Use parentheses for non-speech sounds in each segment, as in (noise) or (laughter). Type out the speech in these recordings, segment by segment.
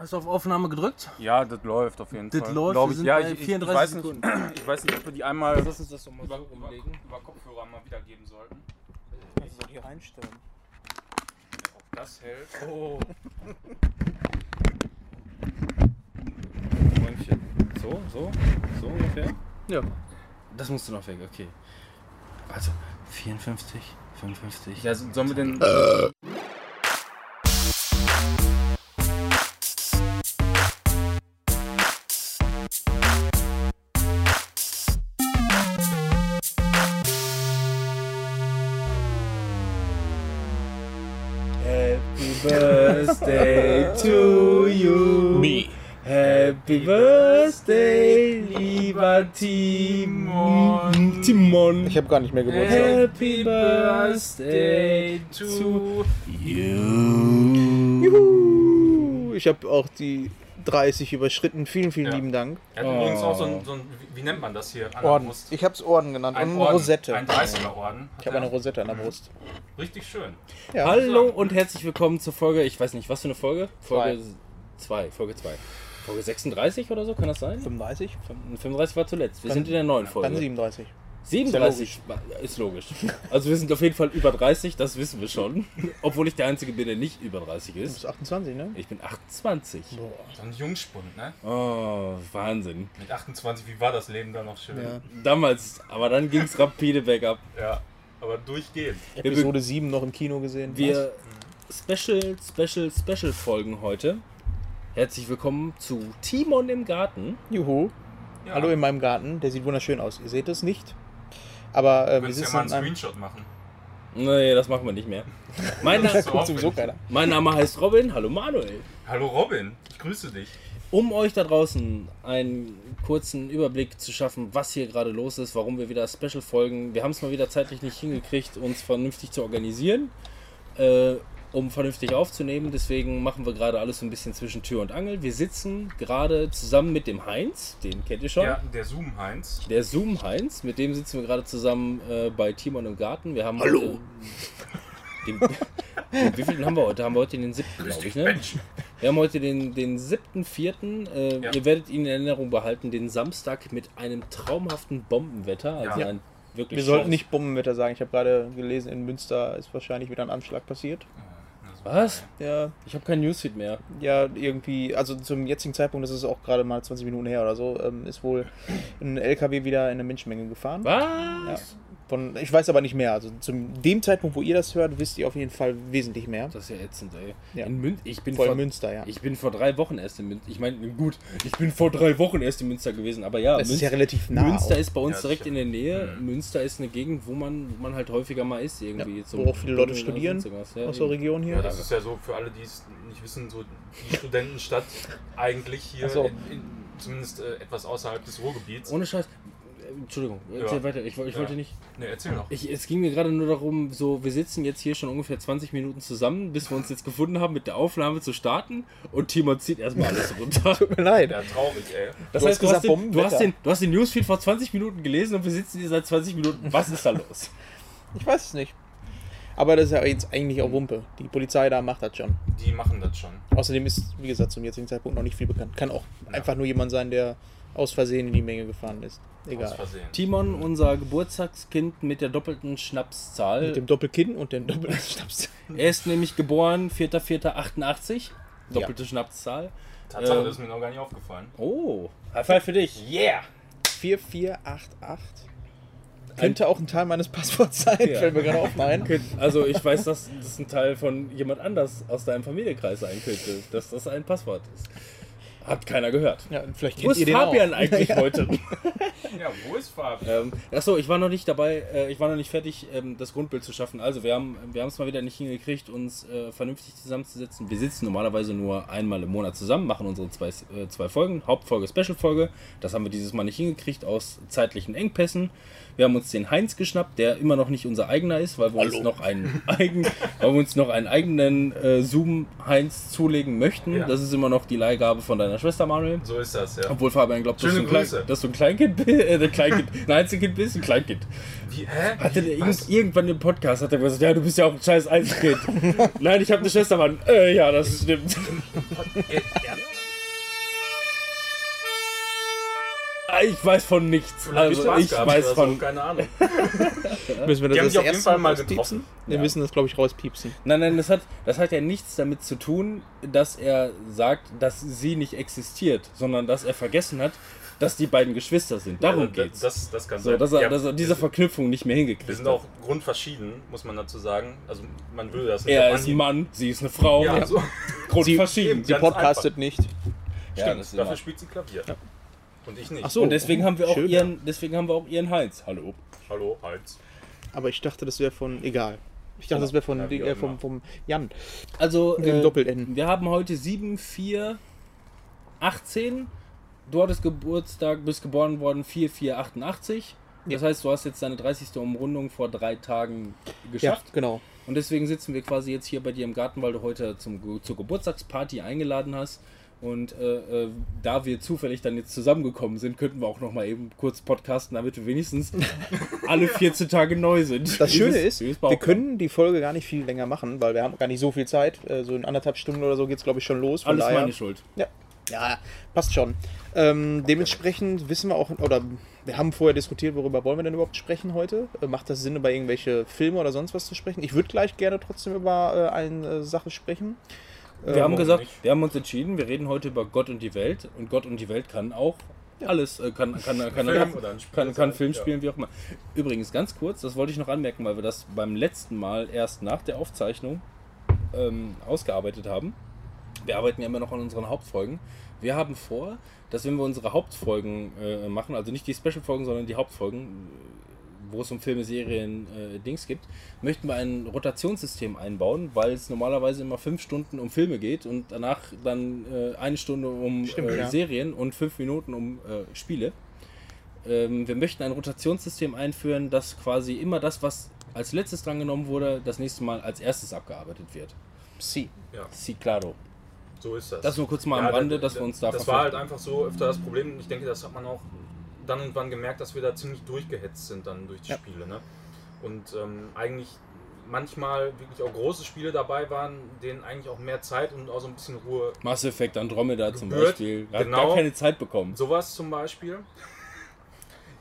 Hast du auf Aufnahme gedrückt? Ja, das läuft auf jeden Das Fall. läuft, Glaub wir ich. Ja, bei ich, ich, 34 ich, weiß nicht, Sekunden. (clears throat) ich weiß nicht, ob wir die einmal das über, so über, umlegen. über Kopfhörer mal wiedergeben sollten. Also soll hier einstellen. Ob das hält. Oh. (laughs) So, so, so ungefähr. Ja. Das musst du noch weg, okay. Also 54, 55. Ja, sollen wir denn. (laughs) Happy Birthday, lieber Timon. Timon. Ich habe gar nicht mehr Geburtstag. Happy Birthday to you. Juhu. Ich habe auch die 30 überschritten. Vielen, vielen Ja. lieben Dank. Er hat übrigens auch so ein, so ein. Wie, nennt man das hier? An der Orden. Brust. Ich habe es Orden genannt. Ein Orden, Rosette. Ein 30er-Orden. Ich habe eine Rosette an der Brust. Richtig schön. Ja. Hallo und herzlich willkommen zur Folge, ich weiß nicht, was für eine Folge? Folge 2, Folge 2. Folge 36 oder so, kann das sein? 35? 35 war zuletzt. Wir Dann- sind in der neuen Dann Folge. 37. 37 war- ist logisch. Also wir sind auf jeden Fall über 30, das wissen wir schon. (laughs) Obwohl ich der Einzige bin, der nicht über 30 Du ist. bist 28, ne? Ich bin 28. Boah. So ein Jungspund, ne? Oh, Wahnsinn. Mit 28, wie war das Leben da noch schön? Ja. Damals, aber dann ging es rapide bergab. Ja, aber durchgehend. Episode 7 noch im Kino gesehen. Wir Special, Special, Special Folgen heute. Herzlich willkommen zu Timon im Garten. Juhu. Ja. Hallo in meinem Garten. Der sieht wunderschön aus. Ihr seht es nicht. Aber äh, wir könntest ja sitzen mal einen. Screenshot machen. Nee, das machen wir nicht mehr. (laughs) Mein, Na Das So sowieso keiner. mein Name heißt Robin. Hallo Manuel. Hallo Robin, ich grüße dich. Um euch da draußen einen kurzen Überblick zu schaffen, was hier gerade los ist, warum wir wieder Special folgen. Wir haben es mal wieder zeitlich nicht hingekriegt, uns vernünftig zu organisieren, äh, um vernünftig aufzunehmen. Deswegen machen wir gerade alles so ein bisschen zwischen Tür und Angel. Wir sitzen gerade zusammen mit dem Heinz, den kennt ihr schon. Ja, der Zoom Heinz. Der Zoom Heinz, mit dem sitzen wir gerade zusammen äh, bei Timon im Garten. Wir haben Hallo. Den, (laughs) den, wie viel haben wir heute? Haben wir heute den siebten, glaube ich, ne? Mensch. Wir haben heute den, den 7.4. Äh, Ja. Ihr werdet ihn in Erinnerung behalten, den Samstag mit einem traumhaften Bombenwetter. Also Ja. ein wirklich Wir sollten nicht Bombenwetter sagen. Ich habe gerade gelesen, in Münster ist wahrscheinlich wieder ein Anschlag passiert. Was? Ja, Ich habe keinen Newsfeed mehr. ja, irgendwie, also zum jetzigen Zeitpunkt, das ist auch gerade mal 20 Minuten her oder so, ähm, ist wohl ein LKW wieder in eine Menschenmenge gefahren. Was? Ja. Von, ich weiß aber nicht mehr. Also zum dem Zeitpunkt, wo ihr das hört, wisst ihr auf jeden Fall wesentlich mehr. Das ist ja ätzend, ey. Ja. In Mün ich bin Voll vor, Münster, ja. Ich bin vor drei Wochen erst in Münster. Ich meine, gut, ich bin vor drei Wochen erst in Münster gewesen, aber ja, das ist Münster, ja relativ nah. Münster auch. ist bei uns Ja, direkt in der Nähe. Mhm. Münster ist eine Gegend, wo man, wo man halt häufiger mal ist irgendwie. Wo auch viele Leute studieren aus der. Region hier. Ja, das ist ja so für alle, die es nicht wissen, so die Studentenstadt eigentlich hier, Ach so. in, in, zumindest äh, etwas außerhalb des Ruhrgebiets. Ohne Scheiß. Entschuldigung, erzähl Ja. weiter. Ich, ich Ja. wollte nicht. Ne, erzähl doch. Ich, es ging mir gerade nur darum, so, wir sitzen jetzt hier schon ungefähr 20 Minuten zusammen, bis wir uns jetzt gefunden haben, mit der Aufnahme zu starten. Und Timon zieht erstmal alles runter. (laughs) Tut mir leid. Ja, traurig, ey. Das Du heißt, hast du, hast gesagt, den, du, hast den, du hast den Newsfeed vor 20 Minuten gelesen und wir sitzen hier seit 20 Minuten. Was ist da los? Ich weiß es nicht. Aber das ist ja jetzt eigentlich auch Wumpe. Die Polizei da macht das schon. Die machen das schon. Außerdem ist, wie gesagt, zum jetzigen Zeitpunkt noch nicht viel bekannt. Kann auch einfach nur jemand sein, der aus Versehen in die Menge gefahren ist. Egal. Timon, unser Geburtstagskind mit der doppelten Schnapszahl. Mit dem Doppelkinn und dem Doppelschnaps. (laughs) er ist nämlich geboren 4.4.88. Doppelte Schnapszahl. Tatsache, Ähm. das ist mir noch gar nicht aufgefallen. Oh, High Five für dich. Yeah! 4488. Könnte auch ein Teil meines Passworts sein, Ja. fällt mir gerade auf. Nein. Also ich weiß, dass das ein Teil von jemand anders aus deinem Familienkreis sein könnte, dass das ein Passwort ist. Hat keiner gehört. Ja, vielleicht Wo kennt ist ihr den Fabian auch. eigentlich (laughs) heute? Ja, wo ist Fabi? ähm, achso, ich war noch nicht dabei, äh, ich war noch nicht fertig, ähm, das Grundbild zu schaffen. Also wir haben wir haben es mal wieder nicht hingekriegt, uns äh, vernünftig zusammenzusetzen. Wir sitzen normalerweise nur einmal im Monat zusammen, machen unsere zwei, äh, zwei Folgen, Hauptfolge, Special-Folge. Das haben wir dieses Mal nicht hingekriegt aus zeitlichen Engpässen. Wir haben uns den Heinz geschnappt, der immer noch nicht unser eigener ist, weil wir uns noch einen, eigen, weil wir uns noch einen eigenen äh, Zoom Heinz zulegen möchten. Ja. Das ist immer noch die Leihgabe von deiner deiner Schwester Manuel. So ist das, ja. Obwohl Fabian glaubt, dass, du ein Klein, dass du ein Kleinkind bist, äh, ein Kleinkind, (laughs) ein Einzelkind bist, ein Kleinkind. Wie, hä? Hatte der irgend, irgendwann im Podcast hat er gesagt, ja, du bist ja auch ein scheiß Einzelkind. (laughs) Nein, ich habe eine Schwester, Mann. Äh, ja, das stimmt. (laughs) Äh, ja. Ich weiß von nichts. Vielleicht Also ich weiß oder von. So, keine Ahnung. (laughs) Müssen wir das Die haben das sich auf jeden Fall mal getroffen. Wir Ja. müssen das, glaube ich, rauspiepsen. Nein, nein, das hat, das hat ja nichts damit zu tun, dass er sagt, dass sie nicht existiert, sondern dass er vergessen hat, dass die beiden Geschwister sind. Darum Ja, geht's. Das, das kann so, sein. dass er, Ja, dass er diese wir- Verknüpfung nicht mehr Wir hingekriegt sind hat. auch grundverschieden, muss man dazu sagen. Also man würde das nicht Er ist ein Mann, sie ist eine Frau. Ja, so. Grundverschieden. Sie Ganz podcastet nicht. Ja, Stimmt, das dafür immer. spielt sie Klavier. Und ich nicht. Ach so. Und deswegen haben wir auch Schön. ihren, deswegen haben wir auch ihren Heinz. Hallo. Hallo, Heinz. Aber ich dachte, das wäre von. Egal. Ich dachte, das wäre von Ja, äh, vom, vom Jan. Also, dem Doppel-N. wir haben heute 7, 4, 18. Du hattest Geburtstag, bist geboren worden 4, 4, 88. Das heißt, du hast jetzt deine 30. Umrundung vor drei Tagen Ja, geschafft. genau. Und deswegen sitzen wir quasi jetzt hier bei dir im Garten, weil du heute zum, zur Geburtstagsparty eingeladen hast. Und äh, äh, da wir zufällig dann jetzt zusammengekommen sind, könnten wir auch noch mal eben kurz podcasten, damit wir wenigstens (laughs) alle 14 Tage neu sind. Das Schöne ist, wir können die Folge gar nicht viel länger machen, weil wir haben gar nicht so viel Zeit. Äh, So in anderthalb Stunden oder so geht es, glaube ich, schon los. Von Alles daher- meine Schuld. Ja, ja passt schon. Ähm, dementsprechend wissen wir auch, oder wir haben vorher diskutiert, worüber wollen wir denn überhaupt sprechen heute? Äh, macht das Sinn, über irgendwelche Filme oder sonst was zu sprechen? Ich würde gleich gerne trotzdem über äh, eine äh, Sache sprechen. Wir Ähm, haben gesagt, nicht? wir haben uns entschieden, wir reden heute über Gott und die Welt. Und Gott und die Welt kann auch alles, äh, kann, kann, kann, kann, Film Spiel kann, kann sein, Film ja. spielen, wie auch immer. Übrigens, ganz kurz, das wollte ich noch anmerken, weil wir das beim letzten Mal erst nach der Aufzeichnung ähm, ausgearbeitet haben. Wir arbeiten ja immer noch an unseren Hauptfolgen. Wir haben vor, dass wenn wir unsere Hauptfolgen äh, machen, also nicht die Special-Folgen, sondern die Hauptfolgen, äh, wo es um Filme, Serien, äh, Dings gibt, möchten wir ein Rotationssystem einbauen, weil es normalerweise immer fünf Stunden um Filme geht und danach dann äh, eine Stunde um Stimmt, äh, ja. Serien und fünf Minuten um äh, Spiele. Ähm, wir möchten ein Rotationssystem einführen, dass quasi immer das, was als letztes drangenommen wurde, das nächste Mal als erstes abgearbeitet wird. Sie. Ja, Sí, claro. so ist das. Das nur kurz mal am Ja, Rande, da- dass wir uns da Das war halt einfach so öfter das Problem. Ich denke, das hat man auch dann und wann gemerkt, dass wir da ziemlich durchgehetzt sind dann durch die Ja. Spiele. Ne? Und ähm, eigentlich manchmal wirklich auch große Spiele dabei waren, denen eigentlich auch mehr Zeit und auch so ein bisschen Ruhe. Mass Effect Andromeda zum Gebührt, Beispiel. Hat genau. gar keine Zeit bekommen. Sowas zum Beispiel. (laughs)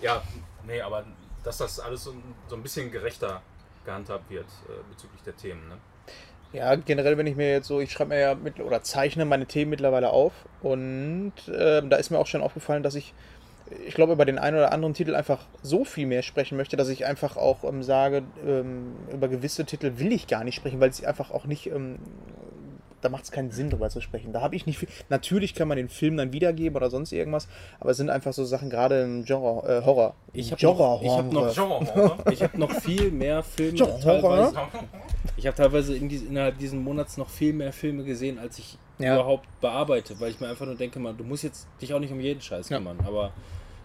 Ja, nee, aber dass das alles so, so ein bisschen gerechter gehandhabt wird äh, bezüglich der Themen. Ne? Ja, generell, wenn ich mir jetzt so, ich schreibe mir ja mit oder zeichne meine Themen mittlerweile auf und ähm, da ist mir auch schon aufgefallen, dass ich, ich glaube, über den einen oder anderen Titel einfach so viel mehr sprechen möchte, dass ich einfach auch ähm, sage, ähm, über gewisse Titel will ich gar nicht sprechen, weil es einfach auch nicht, ähm, da macht es keinen Sinn drüber zu sprechen. Da habe ich nicht viel. Natürlich kann man den Film dann wiedergeben oder sonst irgendwas, aber es sind einfach so Sachen, gerade im Genre, äh, Horror. Ich hab Genre, noch- ich hab noch- Genre, (laughs) Ich habe noch viel mehr Filme. Genre? teilweise, ich habe teilweise in dies, innerhalb dieses Monats noch viel mehr Filme gesehen, als ich Ja. überhaupt bearbeite, weil ich mir einfach nur denke, man, du musst jetzt dich auch nicht um jeden Scheiß Ja. kümmern. Aber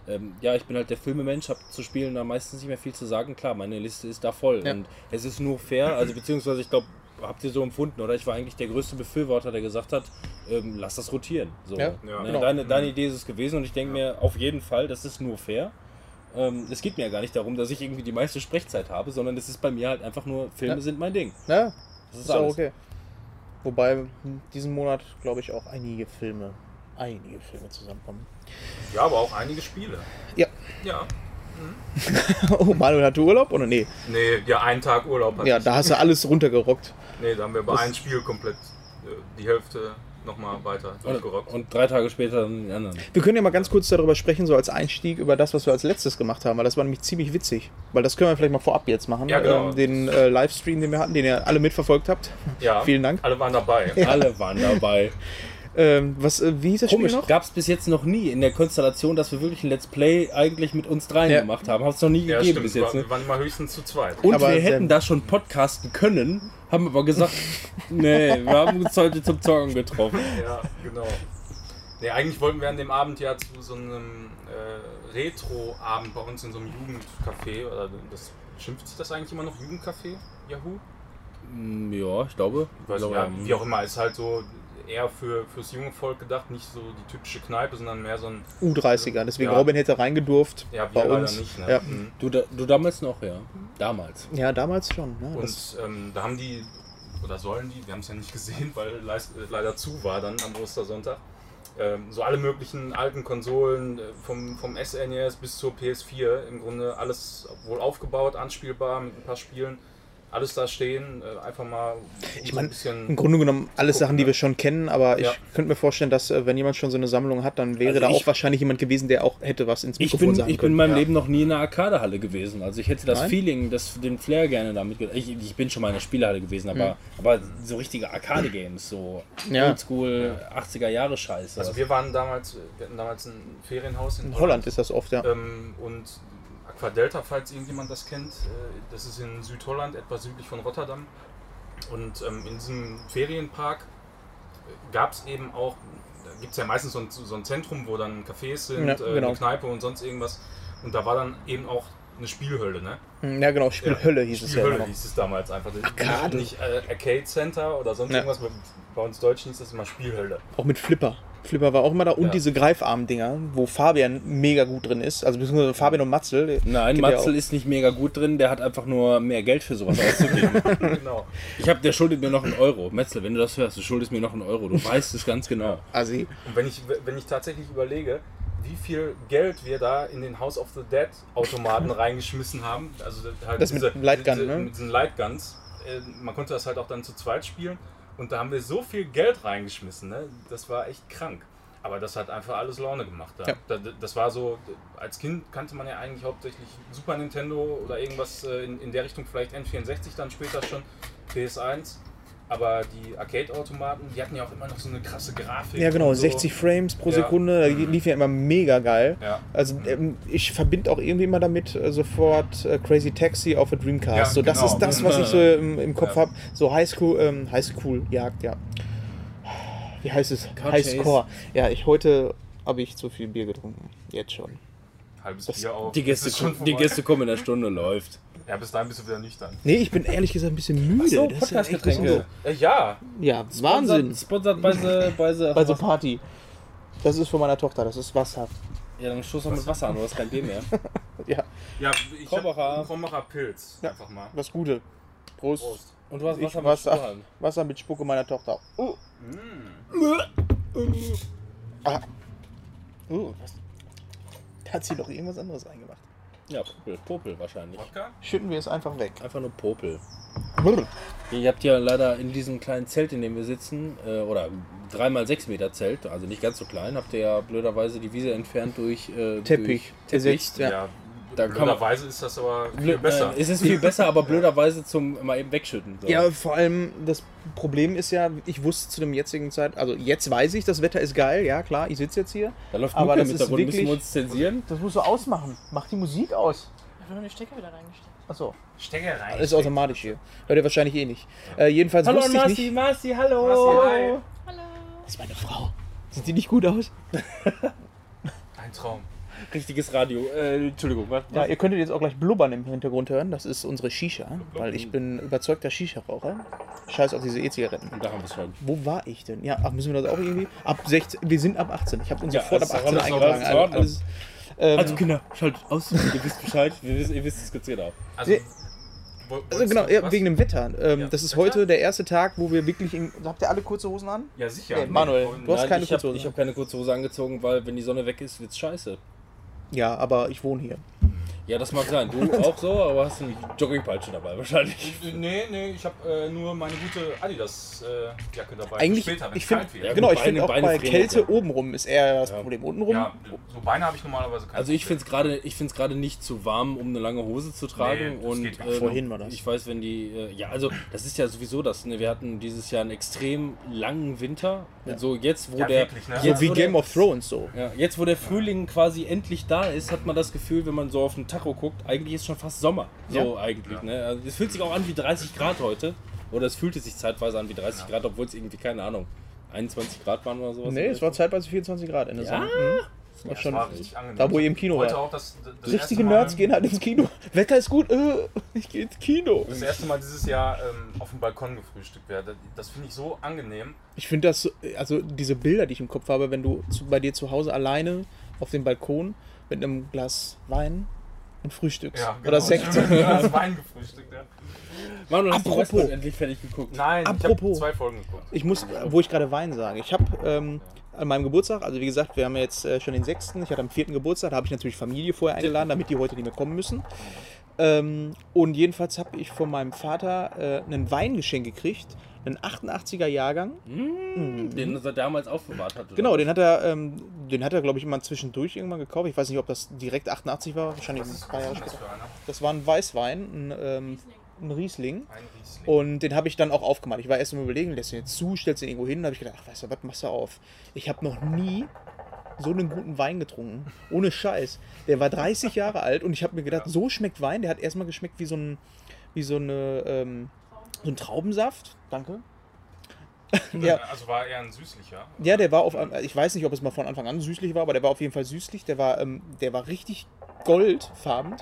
ähm, ja, ich bin halt der Filmemensch, habe zu spielen da meistens nicht mehr viel zu sagen. Klar, meine Liste ist da voll Ja. und es ist nur fair, also beziehungsweise ich glaube, habt ihr so empfunden, oder? Ich war eigentlich der größte Befürworter, der gesagt hat, ähm, lass das rotieren. So, Ja, Ja. ne? genau. deine, deine Idee ist es gewesen und ich denke mir auf jeden Fall, das ist nur fair. Ähm, es geht mir ja gar nicht darum, dass ich irgendwie die meiste Sprechzeit habe, sondern es ist bei mir halt einfach nur, Filme Ja. sind mein Ding. Ja, Das ist auch okay. Wobei hm, diesen Monat, glaube ich, auch einige Filme, einige Filme zusammenkommen. Ja, aber auch einige Spiele. Ja. Ja. (laughs) Oh, Manuel hatte Urlaub oder nee? Nee, ja, einen Tag Urlaub hatte Ja, ich. da hast du alles runtergerockt. Nee, da haben wir bei Das- einem Spiel komplett äh, die Hälfte nochmal weiter Und, durchgerockt. und drei Tage später dann die anderen. Wir können ja mal ganz kurz darüber sprechen, so als Einstieg über das, was wir als letztes gemacht haben, weil das war nämlich ziemlich witzig. Weil das können wir vielleicht mal vorab jetzt machen. Ja, genau. Ähm, den äh, Livestream, den wir hatten, den ihr alle mitverfolgt habt. ja, (laughs) vielen Dank. Alle waren dabei. Alle waren dabei. (laughs) Ähm, was, äh, wie hieß das Komisch, Spiel noch? gab es bis jetzt noch nie in der Konstellation, dass wir wirklich ein Let's Play eigentlich mit uns dreien Ja. gemacht haben. Hat es noch nie Ja, gegeben stimmt. bis Wir jetzt. waren, Ne? wir waren immer höchstens zu zweit. Und Aber wir hätten da schon podcasten können, haben aber gesagt, (laughs) nee, wir haben uns heute zum Zocken getroffen. Ja, genau. Nee, eigentlich wollten wir an dem Abend ja zu so einem äh, Retro-Abend bei uns in so einem Jugendcafé, oder das schimpft sich das eigentlich immer noch Jugendcafé? Yahoo? Mm, Ja, ich glaube. Ich weiß glaube, ja, wie auch immer, ist halt so eher für, fürs junge Volk gedacht, nicht so die typische Kneipe, sondern mehr so ein, U30er, deswegen Ja. Robin hätte reingedurft ja, wir bei leider uns. nicht. Ne? Ja. Mhm. Du, du damals noch, ja. Damals. ja, damals schon. Ne? Und ähm, da haben die, oder sollen die, wir haben es ja nicht gesehen, weil leider zu war dann am Ostersonntag, ähm, so alle möglichen alten Konsolen, äh, vom, vom SNES bis zur PS4, im Grunde alles wohl aufgebaut, anspielbar mit ein paar Spielen, alles da stehen, äh, einfach mal Ich so mein, ein bisschen... Im Grunde genommen alles gucken, Sachen, die ne? wir schon kennen, aber ich Ja. könnte mir vorstellen, dass äh, wenn jemand schon so eine Sammlung hat, dann wäre Also da ich- auch wahrscheinlich jemand gewesen, der auch hätte was ins Ich Mikrofon bin, sagen ich bin in meinem ja. Leben noch nie in einer Arcadehalle gewesen. Also ich hätte das Nein? Feeling, das, den Flair gerne damit. Ich, ich bin schon mal in einer Spielehalle gewesen, aber, aber so richtige Arcade-Games, so Ja. Oldschool 80er Jahre Scheiße. Also wir waren damals, wir hatten damals ein Ferienhaus in In Holland ist das oft, ja. Ähm, und Aquadelta, falls irgendjemand das kennt, äh, das ist in Südholland, etwas südlich von Rotterdam. Und ähm, in diesem Ferienpark gab es eben auch, da gibt es ja meistens so ein, so ein Zentrum, wo dann Cafés sind, Ja, äh, genau. eine Kneipe und sonst irgendwas. Und da war dann eben auch eine Spielhölle, ne? Ja, genau, Spielhölle hieß es ja. Spielhölle hieß es damals einfach. Arcade. Nicht äh, Arcade Center oder sonst Ja. irgendwas. Bei uns Deutschen hieß das immer Spielhölle. Auch mit Flipper. Flipper war auch immer da. Und Ja. diese Greifarm-Dinger, wo Fabian mega gut drin ist. Also beziehungsweise Fabian und Matzel. Nein, Geht ja Matzel ist nicht mega gut drin, der hat einfach nur mehr Geld für sowas auszugeben. (laughs) genau. ich hab, der schuldet mir noch einen Euro. Metzel, wenn du das hörst, du schuldest mir noch einen Euro. Du weißt es ganz genau. Assi. Und wenn ich, wenn ich tatsächlich überlege, wie viel Geld wir da in den House of the Dead Automaten (laughs) reingeschmissen haben, also halt Das mit Lightgun, diese, ne? mit diesen Lightguns, äh, man konnte das halt auch dann zu zweit spielen und da haben wir so viel Geld reingeschmissen, ne? das war echt krank. Aber das hat einfach alles Laune gemacht. Da. Ja. Da, das war so, als Kind kannte man ja eigentlich hauptsächlich Super Nintendo oder irgendwas äh, in, in der Richtung, vielleicht N64 dann später schon, PS1. Aber die Arcade-Automaten, die hatten ja auch immer noch so eine krasse Grafik. Ja, genau, so. 60 Frames pro Ja. Sekunde. Da lief ja immer mega geil. Ja. Also ähm, ich verbinde auch irgendwie immer damit äh, sofort äh, Crazy Taxi auf der Dreamcast. Ja, so, das genau. ist das, was ich so im, im Kopf Ja. habe. So Highschool, ähm, Highschool-Jagd, ja. Wie heißt es? Car Highscore. Ja, ich heute habe ich zu viel Bier getrunken. Jetzt schon. halbes Das- Bier auf. Die Gäste, Das die. Gäste kommen in der Stunde, läuft. Ja, bis dahin bist du wieder nüchtern. Nee, ich bin ehrlich gesagt ein bisschen müde. so, ja Podcast-Getränke. so. Äh, ja, Ja, Wahnsinn. Sponsert bei the, bei the, Bei so Party. Das ist von meiner Tochter, das ist Wasser. Ja, dann stoß doch mit Wasser an, du hast kein Bier mehr. (laughs) Ja, ja ich Krombacher. Krombacher Pilz. Ja. Einfach mal. das Gute. Prost. Prost. Und du hast Ich Wasser mit Wasser. Strohhalm. Wasser mit Spucke meiner Tochter. Oh. Ah. Oh, was? Hat sie doch irgendwas anderes reingemacht. Ja, Popel, Popel wahrscheinlich. Wodka? Schütten wir es einfach weg. Einfach nur Popel. Ihr habt ja leider in diesem kleinen Zelt, in dem wir sitzen, äh, oder 3x6 Meter Zelt, also nicht ganz so klein, habt ihr ja blöderweise die Wiese entfernt durch äh, Teppich Durch ersetzt, Ja. Ja. Da kann man- Blöderweise ist das aber viel Blöd, besser. Nein, es ist viel besser, aber blöderweise zum mal eben wegschütten. So. Ja, vor allem das Problem ist ja, ich wusste zu dem jetzigen Zeit, also jetzt weiß ich, das Wetter ist geil, ja klar, ich sitze jetzt hier. Da läuft aber das mit ist Runde, müssen wir wirklich- uns zensieren. Das musst du ausmachen. Mach die Musik aus. Einfach nur den Stecker wieder reingesteckt. Achso, Stecker rein. das ist automatisch hier. Hört ihr wahrscheinlich eh nicht. Äh, jedenfalls Hallo wusste ich Marci, nicht. Marci, hallo. Marci, hi. Hallo. Das ist meine Frau. Sieht die nicht gut aus? Ein Traum. Richtiges Radio. Äh, Entschuldigung, was? Ja, ihr könntet jetzt auch gleich blubbern im Hintergrund hören. Das ist unsere Shisha, weil ich bin überzeugter Shisha-Raucher. Scheiß auf diese E-Zigaretten. Und da haben wir es schon. Wo war ich denn? Ja, ach, müssen wir das auch irgendwie? Ab 16, wir sind ab 18. Ich habe uns Ja, sofort ab ist doch 18 alles- eingetragen. alles. Alles, ähm, Also Kinder, schaltet aus, ihr wisst Bescheid, ihr wisst, ihr wisst es ganz genau. Also, wo- also genau, ja, wegen dem Wetter. Ähm, Ja. das ist Wetter? heute der erste Tag, wo wir wirklich in. Habt ihr alle kurze Hosen an? Ja, sicher. Nee, Manuel, du hast Nein, keine ich habe kurze Hose. hab keine kurze Hose angezogen, weil wenn die Sonne weg ist, wird's scheiße. Ja, aber ich wohne hier. Ja, das mag sein. Du (laughs) auch so, aber hast eine Joggingpeitsche dabei wahrscheinlich. Nee, nee, ich habe äh, nur meine gute Adidas-Jacke dabei. Eigentlich, Später, wenn ich es finde. Ja, genau, ich finde auch Beine bei Kälte so. obenrum ist eher das Ja. Problem. Untenrum, Ja, so Beine habe ich normalerweise keine. Also ich finde es gerade, ich finde es gerade nicht zu warm, um eine lange Hose zu tragen. Nee, das und nicht. Vorhin war das. Ich weiß, wenn die, äh, ja, also das ist ja sowieso das. Ne? Wir hatten dieses Jahr einen extrem langen Winter. Ja. So jetzt, wo Ja, der, wirklich, ne? jetzt, so wie wo Game der, of Thrones so. Ja, jetzt, wo der Frühling quasi endlich da ist, hat man das Gefühl, wenn man so auf den Tacho guckt, eigentlich ist schon fast Sommer. So eigentlich. Ja. Ne? Also es fühlt sich auch an wie 30 Grad heute. Oder es fühlte sich zeitweise an wie 30 Grad, obwohl es irgendwie, keine Ahnung, 21 Grad waren oder sowas. Nee, es war zeitweise 24 Grad in der Ja? Sonne. Mhm. Das war Ja, schon das war richtig angenehm. da, wo ihr im Kino war. auch das, das Richtige Nerds gehen halt ins Kino. Wetter ist gut, äh, ich gehe ins Kino. Das erste Mal dieses Jahr ähm, auf dem Balkon gefrühstückt werde. Das, finde ich so angenehm. Ich finde das, so- also diese Bilder, die ich im Kopf habe, wenn du zu, bei dir zu Hause alleine auf dem Balkon mit einem Glas Wein und frühstückst. Ja, genau. Oder Sekt. (laughs) Glas Wein gefrühstückt, ja. Manuel, hast du Apropos. Westworld endlich fertig geguckt? Nein, ich Apropos. habe zwei Folgen geguckt. Ich muss, wo ich gerade Wein sage, ich habe ähm, an meinem Geburtstag, also wie gesagt, wir haben jetzt äh, schon den sechsten, ich hatte am vierten Geburtstag, da habe ich natürlich Familie vorher eingeladen, damit die heute nicht mehr kommen müssen. Ähm, und jedenfalls habe ich von meinem Vater äh, einen Weingeschenk gekriegt, einen 88er Jahrgang. Den er damals aufbewahrt hat. Genau, den hat er, ähm, den hat er, glaube ich, immer zwischendurch irgendwann gekauft. Ich weiß nicht, ob das direkt 88 war, wahrscheinlich ein paar Jahre später. Das war ein Weißwein, ein, ähm, ein Riesling. Ein Riesling. Und den habe ich dann auch aufgemacht. Ich war erst am überlegen, lässt du den jetzt zu, stellst du den irgendwo hin. Da habe ich gedacht, ach, weißt du, was machst du auf? Ich habe noch nie so einen guten Wein getrunken. Ohne Scheiß. Der war 30 Jahre alt und ich habe mir gedacht, so schmeckt Wein. Der hat erstmal geschmeckt wie so ein, wie so eine, ähm, so ein Traubensaft. Danke. (laughs) ja, Also war eher ein süßlicher. ja, der war auf ich weiß nicht, ob es mal von Anfang an süßlich war, aber der war auf jeden Fall süßlich. Der war, ähm, der war richtig goldfarben.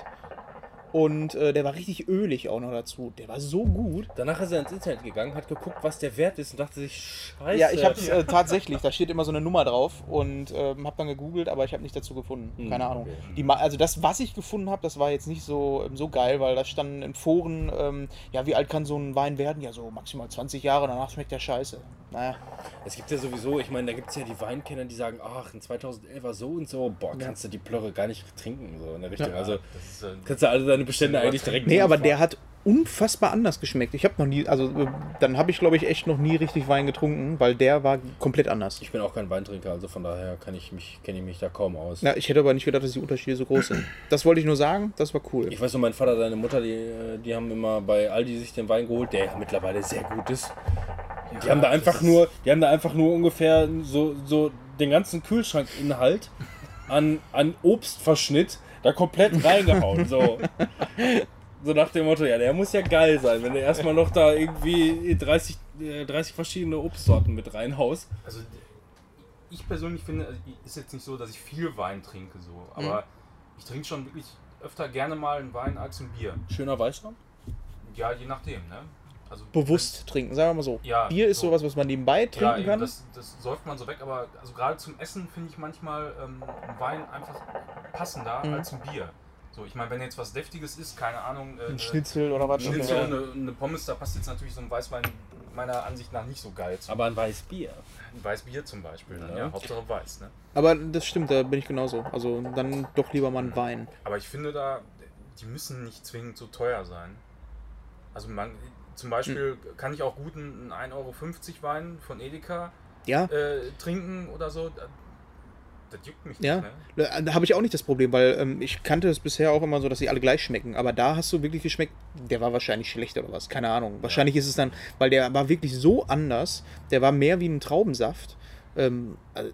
Und äh, der war richtig ölig auch noch dazu. Der war so gut. Danach ist er ins Internet gegangen, hat geguckt, was der wert ist und dachte sich, scheiße. Ja, ich habe es äh, tatsächlich. Da steht immer so eine Nummer drauf und ähm, habe dann gegoogelt, aber ich habe nicht dazu gefunden. Hm, Keine Ahnung. okay. Die, also das, was ich gefunden habe, das war jetzt nicht so, ähm, so geil, weil da standen in Foren, ähm, ja, wie alt kann so ein Wein werden? Ja, so maximal 20 Jahre, danach schmeckt der scheiße. Naja, Es gibt ja sowieso, ich meine, da gibt es ja die Weinkenner, die sagen, ach, in 2011 war so und so, boah, kannst du die Plörre gar nicht trinken, so in der Richtung. Ja. Also Das ist, äh, kannst du alle deine Bestände eigentlich direkt nee, aber der hat unfassbar anders geschmeckt. Ich habe noch nie, also äh, dann habe ich glaube ich echt noch nie richtig Wein getrunken, weil der war komplett anders. Ich bin auch kein Weintrinker, also von daher kann ich mich, kenne ich mich da kaum aus. Ja, ich hätte aber nicht gedacht, dass die Unterschiede so groß sind. Das wollte ich nur sagen, das war cool. Ich weiß nur, mein Vater, seine Mutter, die, äh, die haben immer bei Aldi sich den Wein geholt, der ja mittlerweile sehr gut ist. Die haben da einfach nur, die haben da einfach nur ungefähr so, so den ganzen Kühlschrankinhalt an, an Obstverschnitt da komplett reingehauen. So. so nach dem Motto, ja, der muss ja geil sein, wenn du erstmal noch da irgendwie 30, äh, 30 verschiedene Obstsorten mit reinhaust. Also ich persönlich finde, also, ist jetzt nicht so, dass ich viel Wein trinke, so, aber Mhm. ich trinke schon wirklich öfter gerne mal einen Wein als ein Bier. Schöner Weißwein. Ja, je nachdem, ne? Also Bewusst trinken, sagen wir mal so. Ja, Bier ist so. sowas, was man nebenbei Ja, trinken eben, kann. das, das säuft man so weg, aber also gerade zum Essen finde ich manchmal ähm, ein Wein einfach passender Mhm. als ein Bier. So, ich meine, wenn jetzt was Deftiges ist, keine Ahnung, äh, Ein Schnitzel oder was. Schnitzel, Ja. eine, eine Pommes, da passt jetzt natürlich so ein Weißwein meiner Ansicht nach nicht so geil zu. Aber ein Weißbier. ein Weißbier zum Beispiel, dann, Ja. ja, Hauptsache weiß, ne? Aber das stimmt, da bin ich genauso. Also dann doch lieber mal einen Wein. Aber ich finde da, die müssen nicht zwingend so teuer sein. Also man, zum Beispiel Hm. kann ich auch gut einen 1,50 Euro Wein von Edeka Ja, äh, trinken oder so. Da- Das juckt mich Ja. nicht, ne? da habe ich auch nicht das Problem, weil ähm, ich kannte es bisher auch immer so, dass sie alle gleich schmecken. Aber da hast du wirklich geschmeckt, der war wahrscheinlich schlecht oder was. Keine Ahnung. Wahrscheinlich ist es dann, weil der war wirklich so anders. Der war mehr wie ein Traubensaft. Ähm, also,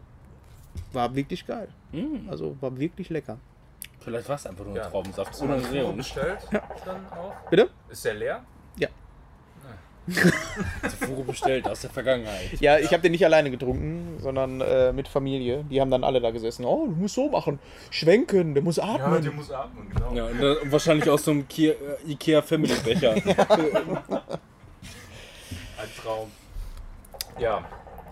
war wirklich geil. Mm, Also war wirklich lecker. vielleicht war es einfach nur ein Ja. Traubensaft. Ohne bestellt dann auch? Bitte? Ist der leer? Furo bestellt aus der Vergangenheit. Ja, ich habe den nicht alleine getrunken, sondern äh, mit Familie. Die haben dann alle da gesessen. Oh, du musst so machen. Schwenken, der muss Ja, atmen. der muss atmen, genau. Ja, und, äh, wahrscheinlich aus so einem Kia, äh, Ikea Family Becher. (laughs) Ein Traum. Ja.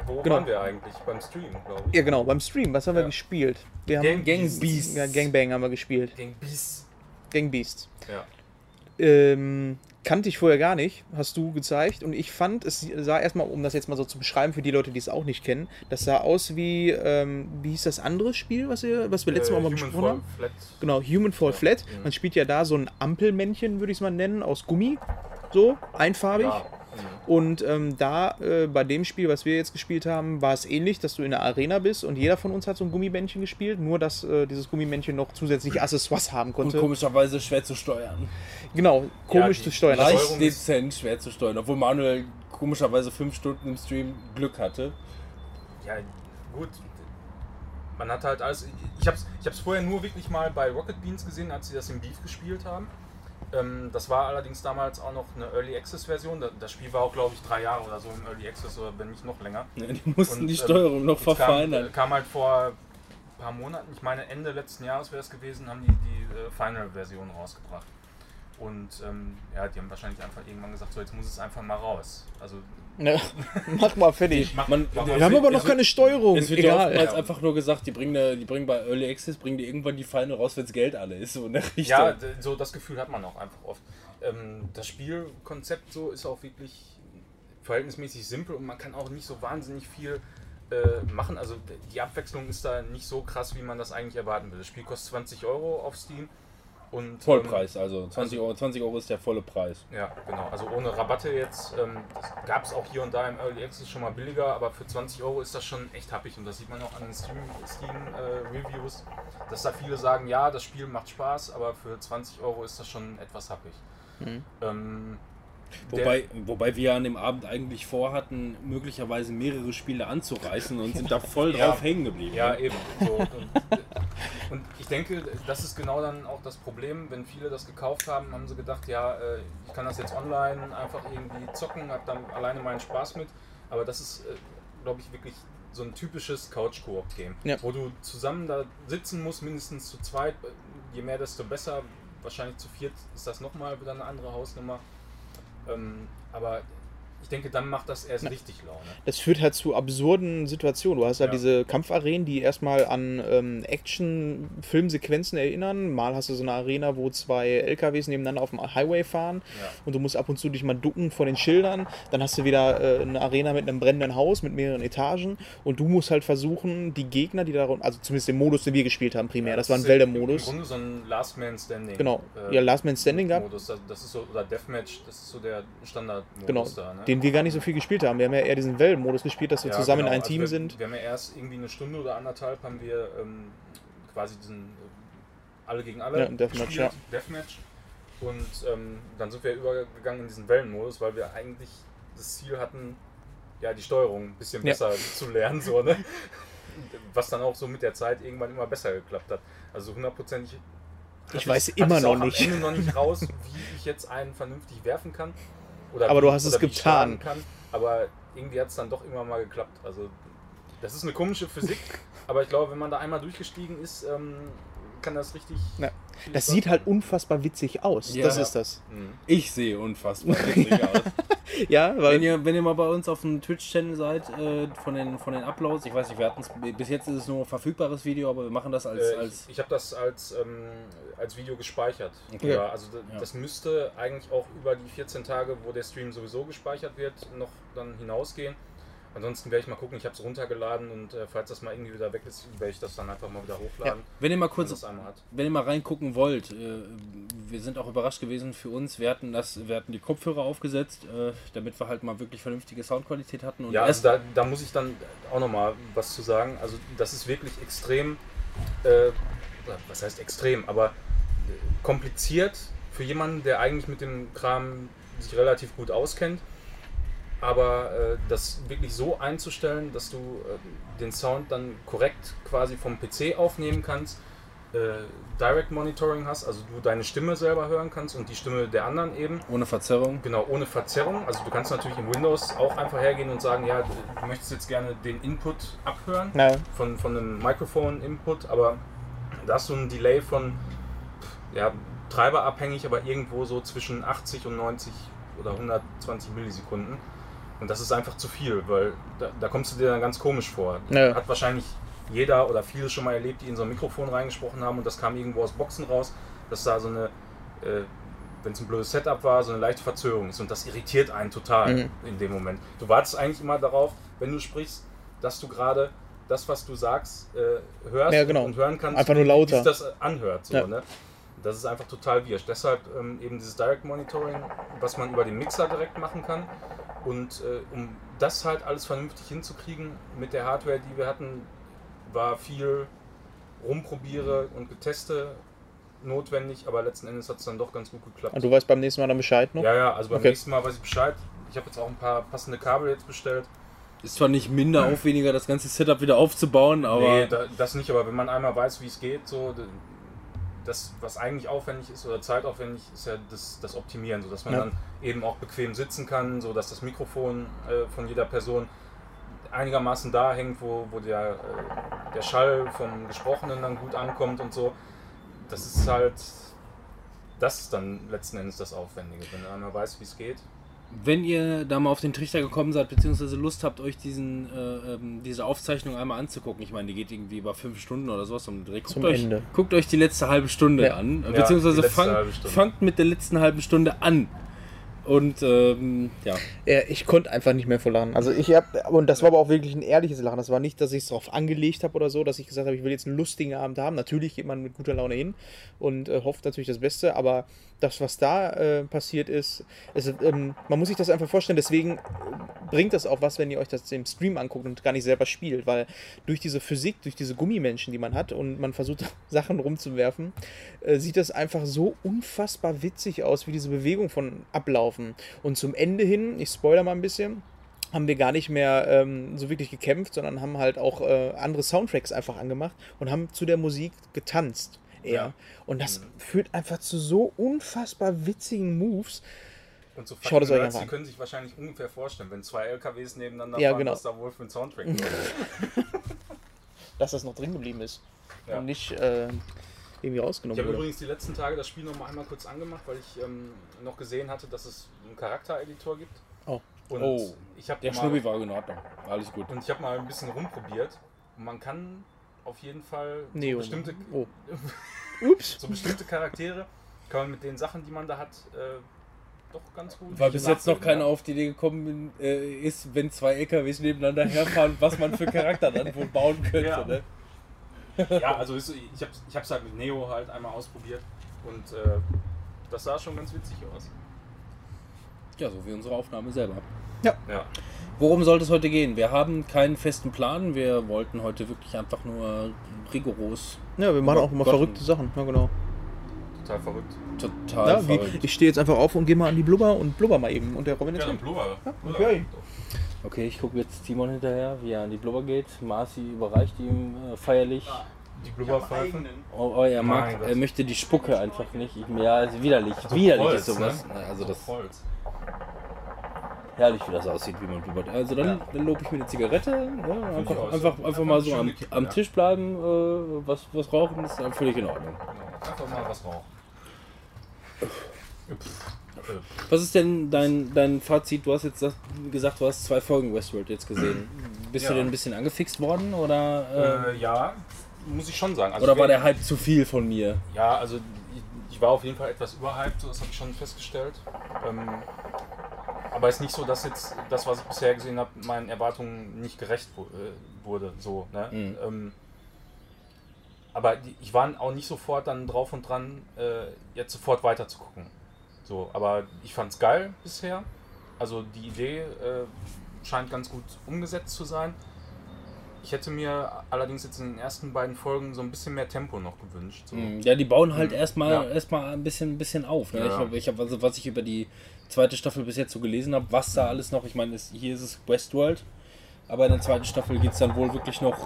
Wo Genau. waren wir eigentlich? Beim Stream, glaube ich. Ja, genau, beim Stream. Was haben wir Ja. gespielt? Wir haben Gang- Gang Beasts. ja, Gangbang haben wir gespielt. Gang Beast. Gang Beasts. Ja. Ähm, kannte ich vorher gar nicht, hast du gezeigt. Und ich fand, es sah erstmal, um das jetzt mal so zu beschreiben für die Leute, die es auch nicht kennen, das sah aus wie, ähm, wie hieß das andere Spiel, was wir, was wir letztes Mal Äh, mal Human besprochen Fall haben? Flat. Genau, Human Fall Flat. Mhm. Man spielt ja da so ein Ampelmännchen, würde ich es mal nennen, aus Gummi. So, einfarbig. Ja. Mhm. Und ähm, da, äh, bei dem Spiel, was wir jetzt gespielt haben, war es ähnlich, dass du in der Arena bist und jeder von uns hat so ein Gummimännchen gespielt, nur dass äh, dieses Gummimännchen noch zusätzliche Accessoires haben Und konnte. komischerweise schwer zu steuern. Genau, komisch die- zu steuern. Leicht ist- dezent schwer zu steuern. Obwohl Manuel komischerweise fünf Stunden im Stream Glück hatte. Ja, gut. Man hat halt alles. Ich hab's, ich hab's vorher nur wirklich mal bei Rocket Beans gesehen, als sie das im Beef gespielt haben. Ähm, das war allerdings damals auch noch eine Early Access Version. Da- Das Spiel war auch, glaube ich, drei Jahre oder so im Early Access oder wenn nicht noch länger. Ja, die mussten Und, die ähm, Steuerung noch Jetzt kam, verfeinern. äh, kam halt vor paar Monaten, ich meine Ende letzten Jahres wäre es gewesen, haben die die äh, Final-Version rausgebracht. Und ähm, ja, die haben wahrscheinlich einfach irgendwann gesagt, so jetzt muss es einfach mal raus. Also Ne, (laughs) mach mal fertig. mach, Man- mach wir mal haben aber noch keine Steuerung. Es wird ja Egal. oftmals einfach nur gesagt, die bringen, da- die bringen bei Early Access, bringen die irgendwann die Final raus, wenn das Geld alle ist. So. Ja, so das Gefühl hat man auch einfach oft. Ähm, das Spielkonzept so ist auch wirklich verhältnismäßig simpel und man kann auch nicht so wahnsinnig viel äh, machen. Also die Abwechslung ist da nicht so krass, wie man das eigentlich erwarten will. Das Spiel kostet 20 Euro auf Steam. Und, Vollpreis, also 20 Euro, 20 Euro ist der volle Preis. Ähm, ja, genau. Also ohne Rabatte jetzt. Ähm, das gab es auch hier und da im Early Access schon mal billiger, aber für 20 Euro ist das schon echt happig. Und das sieht man auch an den Steam-Reviews, Steam, äh, Reviews, dass da viele sagen, ja, das Spiel macht Spaß, aber für 20 Euro ist das schon etwas happig. Mhm. Ähm, Wobei, wobei wir an dem Abend eigentlich vorhatten, möglicherweise mehrere Spiele anzureißen und sind da voll Ja. drauf hängen geblieben. Ja, eben. So. Ich denke, das ist genau dann auch das Problem, wenn viele das gekauft haben, haben sie gedacht, ja, äh, ich kann das jetzt online einfach irgendwie zocken, habe dann alleine meinen Spaß mit. Aber das ist, glaube ich, wirklich so ein typisches Couch-Koop-Game, Ja. wo du zusammen da sitzen musst, mindestens zu zweit. Je mehr, desto besser. Wahrscheinlich zu viert ist das nochmal wieder eine andere Hausnummer. Ähm, aber ich denke, dann macht das erst richtig Laune. Das führt halt zu absurden Situationen. Du hast halt Ja. diese Kampfarenen, die erstmal an ähm, Action-Filmsequenzen erinnern. Mal hast du so eine Arena, wo zwei LKWs nebeneinander auf dem Highway fahren Ja. und du musst ab und zu dich mal ducken vor den Schildern. Dann hast du wieder äh, eine Arena mit einem brennenden Haus mit mehreren Etagen und du musst halt versuchen, die Gegner, die da, also zumindest den Modus, den wir gespielt haben primär, das war ein Zelda-Modus. Im Grunde so ein Last Man Standing. Genau. äh, Ja, Last Man Standing gab. Modus. Das, das ist so, oder Deathmatch, das ist so der Standardmodus Genau, da. Ne? Den wir gar nicht so viel gespielt haben. Wir haben ja eher diesen Wellen-Modus gespielt, dass wir Ja, zusammen genau. in ein Also Team wir, sind. Wir haben ja erst irgendwie eine Stunde oder anderthalb haben wir ähm, quasi diesen äh, alle gegen alle Ja, Deathmatch, gespielt, Deathmatch. Und ähm, dann sind wir übergegangen in diesen Wellenmodus, weil wir eigentlich das Ziel hatten, ja, die Steuerung ein bisschen Ja. besser zu lernen. So, ne? (laughs) Was dann auch so mit der Zeit irgendwann immer besser geklappt hat. Also hundertprozentig. Ich weiß hatte immer noch nicht. Ende noch nicht raus, wie ich jetzt einen vernünftig werfen kann. Oder Aber wie, du hast es getan. Kann. Aber irgendwie hat es dann doch immer mal geklappt. Also das ist eine komische Physik, (laughs) aber ich glaube, wenn man da einmal durchgestiegen ist, ähm, kann das richtig. Ja. Das sieht halt unfassbar witzig aus. Ja. das ist das. Mhm. Ich sehe unfassbar witzig (laughs) aus. Ja, weil Wenn ihr, wenn ihr mal bei uns auf dem Twitch-Channel seid, äh, von, den, von den Uploads, ich weiß nicht, wir hatten bis jetzt ist es nur ein verfügbares Video, aber wir machen das als. Äh, als ich ich habe das als, ähm, als Video gespeichert. Okay. Ja, also Ja. das müsste eigentlich auch über die 14 Tage, wo der Stream sowieso gespeichert wird, noch dann hinausgehen. Ansonsten werde ich mal gucken, ich habe es runtergeladen und äh, falls das mal irgendwie wieder weg ist, werde ich das dann einfach mal wieder ja, hochladen. wenn ihr mal kurz das einmal hat. wenn ihr mal reingucken wollt, äh, wir sind auch überrascht gewesen für uns. Wir hatten das, wir hatten die Kopfhörer aufgesetzt, äh, damit wir halt mal wirklich vernünftige Soundqualität hatten. Und Ja, also da, da muss ich dann auch nochmal was zu sagen. Also das ist wirklich extrem, äh, was heißt extrem, aber äh, kompliziert für jemanden, der eigentlich mit dem Kram sich relativ gut auskennt. Aber äh, das wirklich so einzustellen, dass du äh, den Sound dann korrekt quasi vom PC aufnehmen kannst, äh, Direct Monitoring hast, also du deine Stimme selber hören kannst und die Stimme der anderen eben. ohne Verzerrung. Genau, ohne Verzerrung. Also du kannst natürlich in Windows auch einfach hergehen und sagen, ja, du, du möchtest jetzt gerne den Input abhören na, von, von einem Mikrofon-Input, aber da hast du einen Delay von, ja, treiberabhängig, aber irgendwo so zwischen 80 und 90 oder 120 Millisekunden. Und das ist einfach zu viel, weil da, da kommst du dir dann ganz komisch vor. Ja. Hat wahrscheinlich jeder oder viele schon mal erlebt, die in so ein Mikrofon reingesprochen haben und das kam irgendwo aus Boxen raus, dass da so eine, äh, wenn es ein blödes Setup war, so eine leichte Verzögerung ist. Und das irritiert einen total Mhm. in dem Moment. Du wartest eigentlich immer darauf, wenn du sprichst, dass du gerade das, was du sagst, äh, hörst Ja, genau. und hören kannst, Einfach nur wie lauter. sich das anhört. So, Ja. ne? Das ist einfach total wirsch. Deshalb ähm, eben dieses Direct Monitoring, was man über den Mixer direkt machen kann. Und äh, um das halt alles vernünftig hinzukriegen mit der Hardware, die wir hatten, war viel rumprobiere und geteste notwendig, aber letzten Endes hat es dann doch ganz gut geklappt. und du weißt beim nächsten Mal dann Bescheid noch? Ja, ja, also beim Okay. nächsten Mal weiß ich Bescheid. Ich habe jetzt auch ein paar passende Kabel jetzt bestellt. Ist zwar nicht minder aufwendiger, das ganze Setup wieder aufzubauen, aber nee, da, das nicht, aber wenn man einmal weiß, wie es geht, so das, was eigentlich aufwendig ist oder zeitaufwendig, ist ja das, das Optimieren, sodass man Ja. dann eben auch bequem sitzen kann, so dass das Mikrofon äh, von jeder Person einigermaßen da hängt, wo, wo der, äh, der Schall vom Gesprochenen dann gut ankommt und so. Das ist halt, das ist dann letzten Endes das Aufwendige, wenn einer weiß, wie es geht. Wenn ihr da mal auf den Trichter gekommen seid, beziehungsweise Lust habt, euch diesen, äh, ähm, diese Aufzeichnung einmal anzugucken, ich meine, die geht irgendwie über fünf Stunden oder sowas um den Dreh. Guckt, Zum euch, Ende. guckt euch die letzte halbe Stunde Ja. an, Ja, beziehungsweise die letzte fangt, halbe Stunde. fangt mit der letzten halben Stunde an. Und ähm, ja, Ja, ich konnte einfach nicht mehr vor Lachen. Also ich habe, und das war aber auch wirklich ein ehrliches Lachen. Das war nicht, dass ich es darauf angelegt habe oder so, dass ich gesagt habe, ich will jetzt einen lustigen Abend haben. Natürlich geht man mit guter Laune hin und äh, hofft natürlich das Beste, aber das, was da äh, passiert ist, es, ähm, man muss sich das einfach vorstellen. Deswegen äh, bringt das auch was, wenn ihr euch das im Stream anguckt und gar nicht selber spielt, weil durch diese Physik, durch diese Gummimenschen, die man hat und man versucht (laughs) Sachen rumzuwerfen, äh, sieht das einfach so unfassbar witzig aus, wie diese Bewegung von ablaufen. Und zum Ende hin, ich spoiler mal ein bisschen, haben wir gar nicht mehr ähm, so wirklich gekämpft, sondern haben halt auch äh, andere Soundtracks einfach angemacht und haben zu der Musik getanzt. Eher. Ja. Und das führt einfach zu so unfassbar witzigen Moves. Und so Schaut es euch einfach die an. können sich wahrscheinlich ungefähr vorstellen, wenn zwei LKWs nebeneinander Ja, fahren, genau. was da wohl für ein Soundtrack ist. (laughs) Dass das noch drin geblieben ist. Ja. Und nicht äh, irgendwie Ich rausgenommen habe wurde. übrigens die letzten Tage das Spiel noch mal einmal kurz angemacht, weil ich ähm, noch gesehen hatte, dass es einen Charaktereditor gibt. Oh. Und Oh, ich habe der mal, Schnubbi war in Ordnung. Alles gut. und ich habe mal ein bisschen rumprobiert. Und man kann auf jeden Fall so Neo. bestimmte, Oh. (laughs) Ups. so bestimmte Charaktere kann man mit den Sachen, die man da hat, äh, doch ganz gut. Weil bis jetzt noch keiner auf die Idee gekommen äh, ist, wenn zwei LKWs nebeneinander herfahren, was man für Charakter dann wohl bauen könnte. Ja. Ne? (laughs) Ja, also ist, ich habe ich es halt mit Neo halt einmal ausprobiert und äh, das sah schon ganz witzig aus. Ja, so wie unsere Aufnahme selber. Ja. Worum sollte es heute gehen? Wir haben keinen festen Plan. Wir wollten heute wirklich einfach nur rigoros, Ja, wir machen auch immer Gott. verrückte Sachen. Ja, genau. Total verrückt. total Ja, wie, verrückt. ich stehe jetzt einfach auf und gehe mal an die Blubber und blubber mal eben. Und der Robin Ja, erzählt. dann Blubber. okay. Okay, ich gucke jetzt Timon hinterher, wie er an die Blubber geht. Marci überreicht ihm äh, feierlich. Die Blubberpfeife. Oh, oh, er mag, Gott. er möchte die Spucke einfach nicht. Ich, ja, ist widerlich. widerlich Holz, ist sowas. ne? Also das So Holz. Herrlich, wie das aussieht, wie man blubbert. Also dann, Ja. dann lobe ich mir eine Zigarette. Ne? Einfach, einfach, einfach mal so am, am ja. Tisch bleiben, äh, was, was rauchen, ist dann völlig in Ordnung. Genau. Einfach mal was rauchen. Was ist denn dein, dein Fazit? Du hast jetzt gesagt, du hast zwei Folgen Westworld jetzt gesehen. (clears throat) Bist Ja. du denn ein bisschen angefixt worden oder, äh, Äh, ja, muss ich schon sagen. Also oder war der Hype zu viel von mir? Ja, also ich, ich war auf jeden Fall etwas überhyped, das habe ich schon festgestellt. Ähm, aber es ist nicht so, dass jetzt das, was ich bisher gesehen habe, meinen Erwartungen nicht gerecht äh, wurde. So, ne? Mhm. ähm, aber ich war auch nicht sofort dann drauf und dran, äh, jetzt sofort weiter zu gucken. So, aber ich fand es geil bisher. Also die Idee äh, scheint ganz gut umgesetzt zu sein. Ich hätte mir allerdings jetzt in den ersten beiden Folgen so ein bisschen mehr Tempo noch gewünscht. So. Mhm. Ja, die bauen halt Mhm. erstmal Ja. erstmal ein bisschen, ein bisschen auf. Ne? Ja. Ich habe, ich hab, also, was ich über die zweite Staffel bis jetzt so gelesen habe, was da alles noch, ich meine, hier ist es Westworld, aber in der zweiten Staffel geht es dann wohl wirklich noch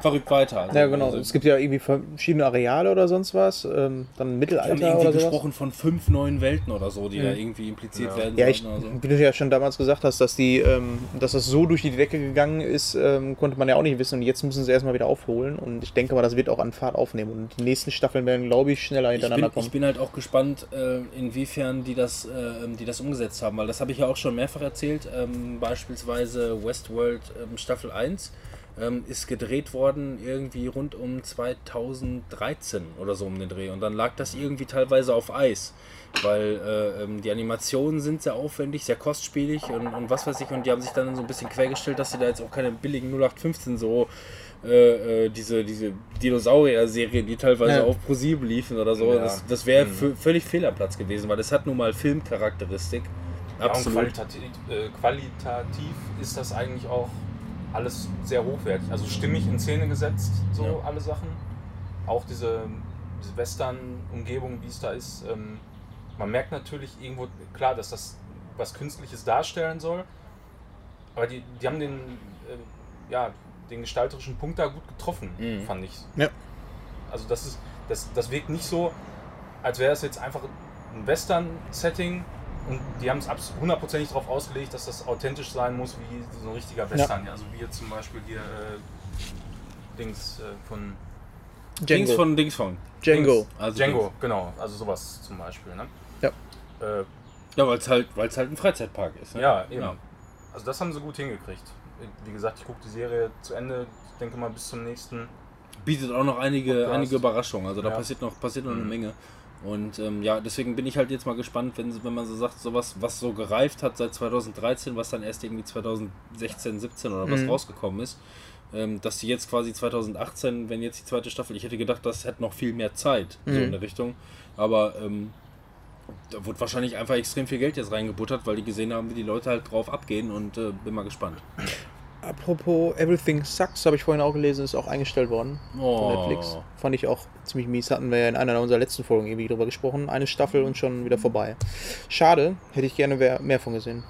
verrückt weiter. Also, Ja, genau. Also, es gibt ja irgendwie verschiedene Areale oder sonst was. Ähm, dann wir haben Mittelalter irgendwie oder sowas. gesprochen von fünf neuen Welten oder so, die Mhm. da irgendwie impliziert Ja. werden Ja, ich, so. wie du ja schon damals gesagt hast, dass die, ähm, dass das so durch die Decke gegangen ist, ähm, konnte man ja auch nicht wissen. Und jetzt müssen sie erstmal wieder aufholen. Und ich denke mal, das wird auch an Fahrt aufnehmen. Und die nächsten Staffeln werden, glaube ich, schneller Ich hintereinander bin, kommen. ich bin halt auch gespannt, äh, inwiefern die das, äh, die das umgesetzt haben, weil das habe ich ja auch schon mehrfach erzählt. Ähm, beispielsweise Westworld ähm, Staffel 1 ähm, ist gedreht worden irgendwie rund um 2013 oder so um den Dreh und dann lag das irgendwie teilweise auf Eis, weil äh, ähm, die Animationen sind sehr aufwendig, sehr kostspielig und, und was weiß ich und die haben sich dann so ein bisschen quergestellt, dass sie da jetzt auch keine billigen 0815 so äh, äh, diese, diese Dinosaurier-Serien, die teilweise Ja. auf ProSieben liefen oder so, Ja. das, das wäre Mhm. völlig Fehlerplatz gewesen, weil es hat nun mal Filmcharakteristik. Ja, und Absolut. qualitativ, äh, qualitativ ist das eigentlich auch alles sehr hochwertig. Also stimmig in Szene gesetzt, so Ja. alle Sachen. Auch diese, diese Western-Umgebung, wie es da ist. Ähm, man merkt natürlich irgendwo, klar, dass das was Künstliches darstellen soll. Aber die, die haben den, äh, ja, den gestalterischen Punkt da gut getroffen, Mhm. fand ich. Ja. Also das ist, das, das wirkt nicht so, als wäre es jetzt einfach ein Western-Setting und die haben es hundertprozentig darauf ausgelegt, dass das authentisch sein muss wie so ein richtiger Western. Ja. Also wie jetzt zum Beispiel hier äh, Dings äh, von Dings Django. von Dings von. Django. Dings. Also Django, Dings. genau. Also sowas zum Beispiel. Ne? Ja. Äh, Ja, weil es halt, weil's halt ein Freizeitpark ist. Ne? ja, eben. Ja. Also das haben sie gut hingekriegt. Wie gesagt, ich gucke die Serie zu Ende. Ich denke mal bis zum nächsten. Bietet auch noch einige, Podcast. einige Überraschungen. Also da Ja. passiert noch, passiert noch eine Mhm. Menge. Und ähm, ja, deswegen bin ich halt jetzt mal gespannt, wenn, wenn man so sagt, sowas, was so gereift hat seit 2013, was dann erst irgendwie 2016, 17 oder was Mhm. rausgekommen ist, ähm, dass die jetzt quasi 2018, wenn jetzt die zweite Staffel, ich hätte gedacht, das hätte noch viel mehr Zeit, so Mhm. in der Richtung. Aber ähm, da wurde wahrscheinlich einfach extrem viel Geld jetzt reingebuttert, weil die gesehen haben, wie die Leute halt drauf abgehen und äh, bin mal gespannt. Apropos Everything Sucks, habe ich vorhin auch gelesen, ist auch eingestellt worden Oh. von Netflix. Fand ich auch ziemlich mies. Hatten wir ja in einer unserer letzten Folgen irgendwie drüber gesprochen. Eine Staffel und schon wieder vorbei. Schade, hätte ich gerne mehr von gesehen.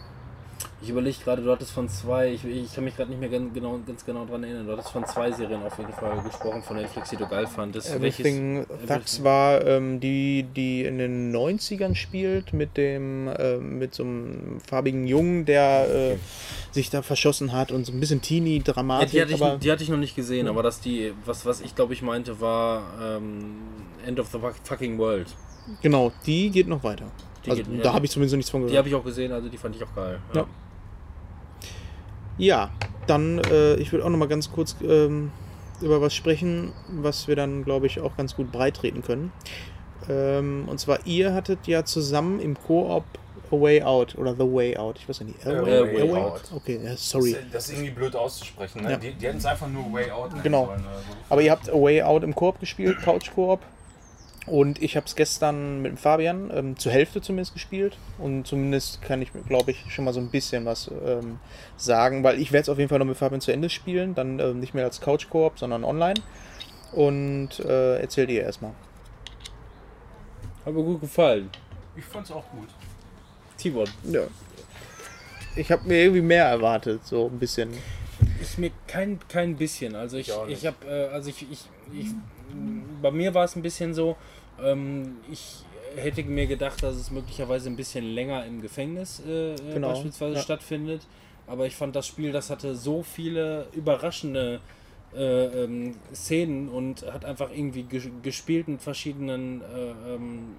Ich überlege gerade, du hattest von zwei, ich, ich kann mich gerade nicht mehr ganz genau, ganz genau dran erinnern, du hattest von zwei Serien auf jeden Fall gesprochen von Netflix, die du geil fandest. Everything Welches- Thugs war ähm, die, die in den 90ern spielt mit dem ähm, mit so einem farbigen Jungen, der äh, sich da verschossen hat und so ein bisschen Ja, Teenie-Dramatik. die, hatte ich, die hatte ich noch nicht gesehen, aber dass die, was, was ich glaube ich meinte, war ähm, End of the fuck- fucking World. genau, die geht noch weiter. Die also, geht- ja, da die- habe ich zumindest noch nichts von Die gehört. habe ich auch gesehen, also die fand ich auch geil. Ja. Ja, dann, äh, ich will auch noch mal ganz kurz ähm, über was sprechen, was wir dann, glaube ich, auch ganz gut breitreten können. Ähm, und zwar, ihr hattet ja zusammen im Koop A Way Out oder The Way Out. Ich weiß nicht. A A Way, Way A Way Out. Okay, ja, sorry. Das, das ist irgendwie blöd auszusprechen. Ne? Ja. Die, die hätten es einfach nur Way Out nennen Genau. sollen. Oder so. Aber ihr habt A Way Out im Koop gespielt, Couch Koop. Und ich habe es gestern mit dem Fabian ähm, zur Hälfte zumindest gespielt. Und zumindest kann ich, glaube ich, schon mal so ein bisschen was ähm, sagen, weil ich werde es auf jeden Fall noch mit Fabian zu Ende spielen. Dann ähm, nicht mehr als Couch Koop, sondern online. Und äh, erzählt ihr erstmal. Hat mir gut gefallen. Ich fand es auch gut. Timon. Ja. Ich habe mir irgendwie mehr erwartet, so ein bisschen. Ist mir kein, kein bisschen. Also ich, Ich ich, habe, äh, also ich, ich, ich, bei mir war es ein bisschen so, ähm, ich hätte mir gedacht, dass es möglicherweise ein bisschen länger im Gefängnis äh, äh, Genau, beispielsweise ja. stattfindet. Aber ich fand das Spiel, das hatte so viele überraschende äh, ähm, Szenen und hat einfach irgendwie ges gespielt mit verschiedenen äh, ähm,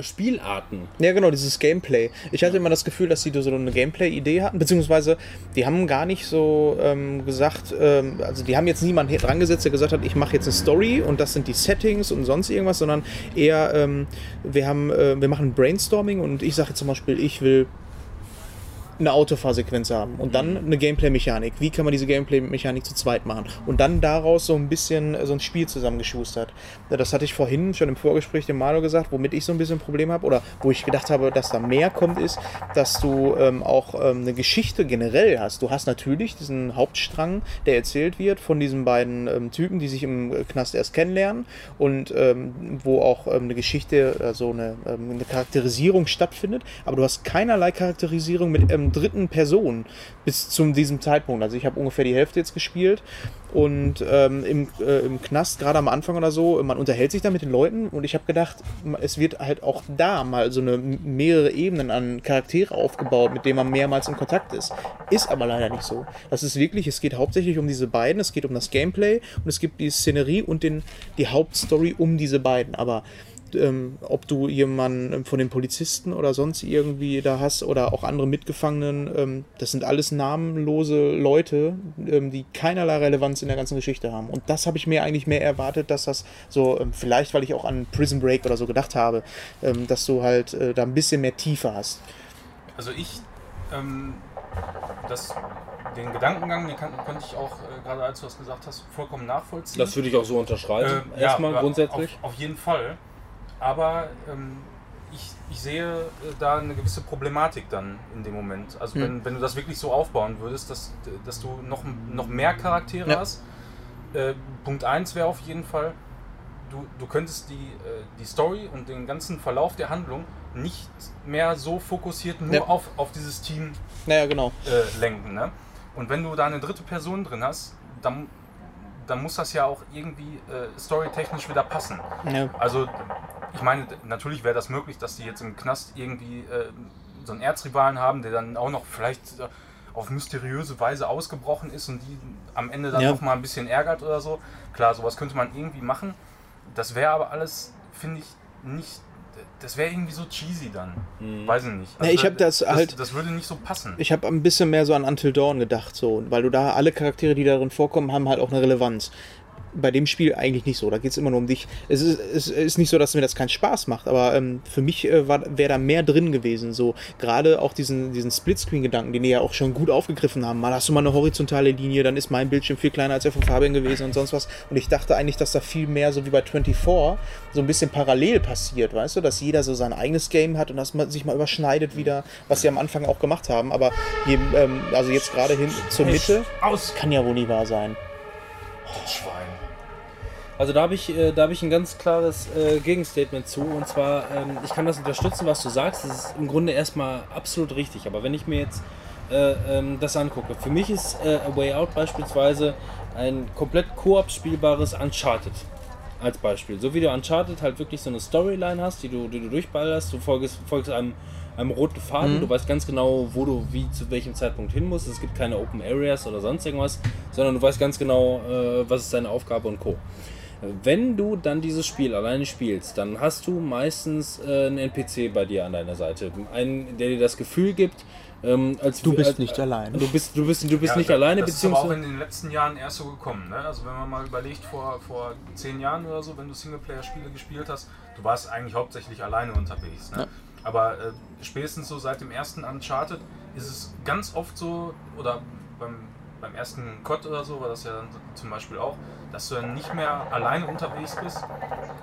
Spielarten. Ja, genau, dieses Gameplay. Ich hatte immer das Gefühl, dass die so eine Gameplay-Idee hatten, beziehungsweise die haben gar nicht so ähm, gesagt, ähm, also die haben jetzt niemanden dran gesetzt, der gesagt hat, ich mache jetzt eine Story und das sind die Settings und sonst irgendwas, sondern eher, ähm, wir haben, äh, wir machen Brainstorming und ich sage jetzt zum Beispiel, ich will eine Autofahrsequenz haben und dann eine Gameplay-Mechanik. Wie kann man diese Gameplay-Mechanik zu zweit machen? Und dann daraus so ein bisschen äh, so ein Spiel zusammengeschustert. Das hatte ich vorhin schon im Vorgespräch dem Malo gesagt, womit ich so ein bisschen ein Problem habe oder wo ich gedacht habe, dass da mehr kommt, ist, dass du ähm, auch ähm, eine Geschichte generell hast. Du hast natürlich diesen Hauptstrang, der erzählt wird von diesen beiden ähm, Typen, die sich im äh, Knast erst kennenlernen und ähm, wo auch ähm, eine Geschichte, also eine, ähm, eine Charakterisierung stattfindet, aber du hast keinerlei Charakterisierung mit ähm, dritten Personen bis zu diesem Zeitpunkt. Also ich habe ungefähr die Hälfte jetzt gespielt und ähm, im, äh, im Knast, gerade am Anfang oder so, man unterhält sich da mit den Leuten und ich habe gedacht, es wird halt auch da mal so eine mehrere Ebenen an Charaktere aufgebaut, mit denen man mehrmals in Kontakt ist. Ist aber leider nicht so. Das ist wirklich, es geht hauptsächlich um diese beiden, es geht um das Gameplay und es gibt die Szenerie und den, die Hauptstory um diese beiden. Aber ähm, ob du jemanden von den Polizisten oder sonst irgendwie da hast oder auch andere Mitgefangenen, ähm, das sind alles namenlose Leute, ähm, die keinerlei Relevanz in der ganzen Geschichte haben. Und das habe ich mir eigentlich mehr erwartet, dass das so, ähm, vielleicht weil ich auch an Prison Break oder so gedacht habe, ähm, dass du halt äh, da ein bisschen mehr Tiefe hast. Also ich, ähm, das, den Gedankengang, den kann, konnte ich auch, äh, gerade als du das gesagt hast, vollkommen nachvollziehen. Das würde ich auch so unterschreiben. Ähm, Erstmal ja, grundsätzlich. Auf, auf jeden Fall. Aber ähm, ich, ich sehe äh, da eine gewisse Problematik dann in dem Moment. Also Hm. wenn, wenn du das wirklich so aufbauen würdest, dass, dass du noch, noch mehr Charaktere Ja. hast. Äh, Punkt 1 wäre auf jeden Fall, du, du könntest die, äh, die Story und den ganzen Verlauf der Handlung nicht mehr so fokussiert nur Ja. auf, auf dieses Team Naja, genau. äh, lenken. Ne? Und wenn du da eine dritte Person drin hast, dann, dann muss das ja auch irgendwie äh, storytechnisch wieder passen. Ja. Also, ich meine, natürlich wäre das möglich, dass die jetzt im Knast irgendwie äh, so einen Erzrivalen haben, der dann auch noch vielleicht äh, auf mysteriöse Weise ausgebrochen ist und die am Ende dann Ja. noch mal ein bisschen ärgert oder so. Klar, sowas könnte man irgendwie machen. Das wäre aber alles, finde ich, nicht. Das wäre irgendwie so cheesy dann. Weiß ich nicht. Ja, ich hab das halt- Das würde nicht so passen. Ich habe ein bisschen mehr so an Until Dawn gedacht, so, weil du da alle Charaktere, die darin vorkommen, haben halt auch eine Relevanz. Bei dem Spiel eigentlich nicht so. Da geht es immer nur um dich. Es ist, es ist nicht so, dass mir das keinen Spaß macht, aber ähm, für mich äh, wäre da mehr drin gewesen. So gerade auch diesen, diesen Splitscreen-Gedanken, den die ja auch schon gut aufgegriffen haben. Mal hast du mal eine horizontale Linie, dann ist mein Bildschirm viel kleiner als der von Fabian gewesen und sonst was. Und ich dachte eigentlich, dass da viel mehr so wie bei 24 so ein bisschen parallel passiert, weißt du, dass jeder so sein eigenes Game hat und dass man sich mal überschneidet wieder, was sie am Anfang auch gemacht haben. Aber je, ähm, also jetzt gerade hin zur Mitte, Aus! kann ja wohl nie wahr sein. Schwein. Also da habe ich, äh, da habe ich ein ganz klares äh, Gegenstatement zu. Und zwar, ähm, ich kann das unterstützen, was du sagst. Das ist im Grunde erstmal absolut richtig. Aber wenn ich mir jetzt äh, ähm, das angucke, für mich ist äh, A Way Out beispielsweise ein komplett koop spielbares Uncharted. Als Beispiel. So wie du Uncharted halt wirklich so eine Storyline hast, die du, die du durchballerst. Du folgst, folgst einem, einem roten Faden. Du weißt ganz genau, wo du wie zu welchem Zeitpunkt hin musst. Es gibt keine Open Areas oder sonst irgendwas, sondern du weißt ganz genau, äh, was ist deine Aufgabe und Co. Wenn du dann dieses Spiel alleine spielst, dann hast du meistens äh, einen NPC bei dir an deiner Seite. Einen, der dir das Gefühl gibt, ähm, als Du bist als, nicht allein. Du bist, du bist, du bist Ja, nicht da- alleine, das ist aber auch in den letzten Jahren erst so gekommen. Ne? Also wenn man mal überlegt, vor, vor zehn Jahren oder so, wenn du Singleplayer-Spiele gespielt hast, du warst eigentlich hauptsächlich alleine unterwegs. Ne? Ja. Aber äh, spätestens so seit dem ersten Uncharted ist es ganz oft so, oder beim, beim ersten COD oder so war das ja dann zum Beispiel auch, dass du dann nicht mehr alleine unterwegs bist,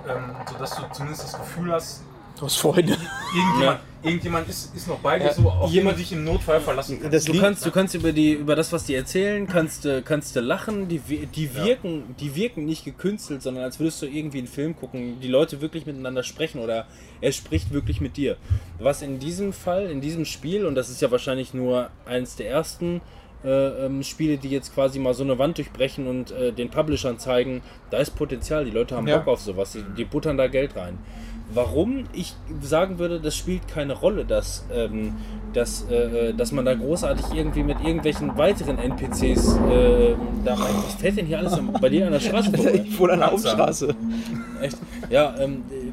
ähm, sodass du zumindest das Gefühl hast, Du hast Freunde. irgendjemand, irgendjemand ist, ist noch bei dir, Ja. so auf Jemand- dich im Notfall verlassen kann. Das Du liegt- kannst, du kannst über die über das, was die erzählen, kannst du kannst du lachen. Die, die wirken, die wirken nicht gekünstelt, sondern als würdest du irgendwie einen Film gucken. Die Leute wirklich miteinander sprechen oder er spricht wirklich mit dir. Was in diesem Fall, in diesem Spiel und das ist ja wahrscheinlich nur eins der ersten äh, ähm, Spiele, die jetzt quasi mal so eine Wand durchbrechen und äh, den Publishern zeigen, da ist Potenzial. Die Leute haben Ja. Bock auf sowas. Die, die buttern da Geld rein. Warum ich sagen würde, das spielt keine Rolle, dass, ähm, dass, äh, dass man da großartig irgendwie mit irgendwelchen weiteren NPCs äh, da rein. Was fällt denn hier alles bei dir an der Straße vorbei? (laughs) Ich wohne an der. Hauptstraße. Echt? Ja, ähm, äh,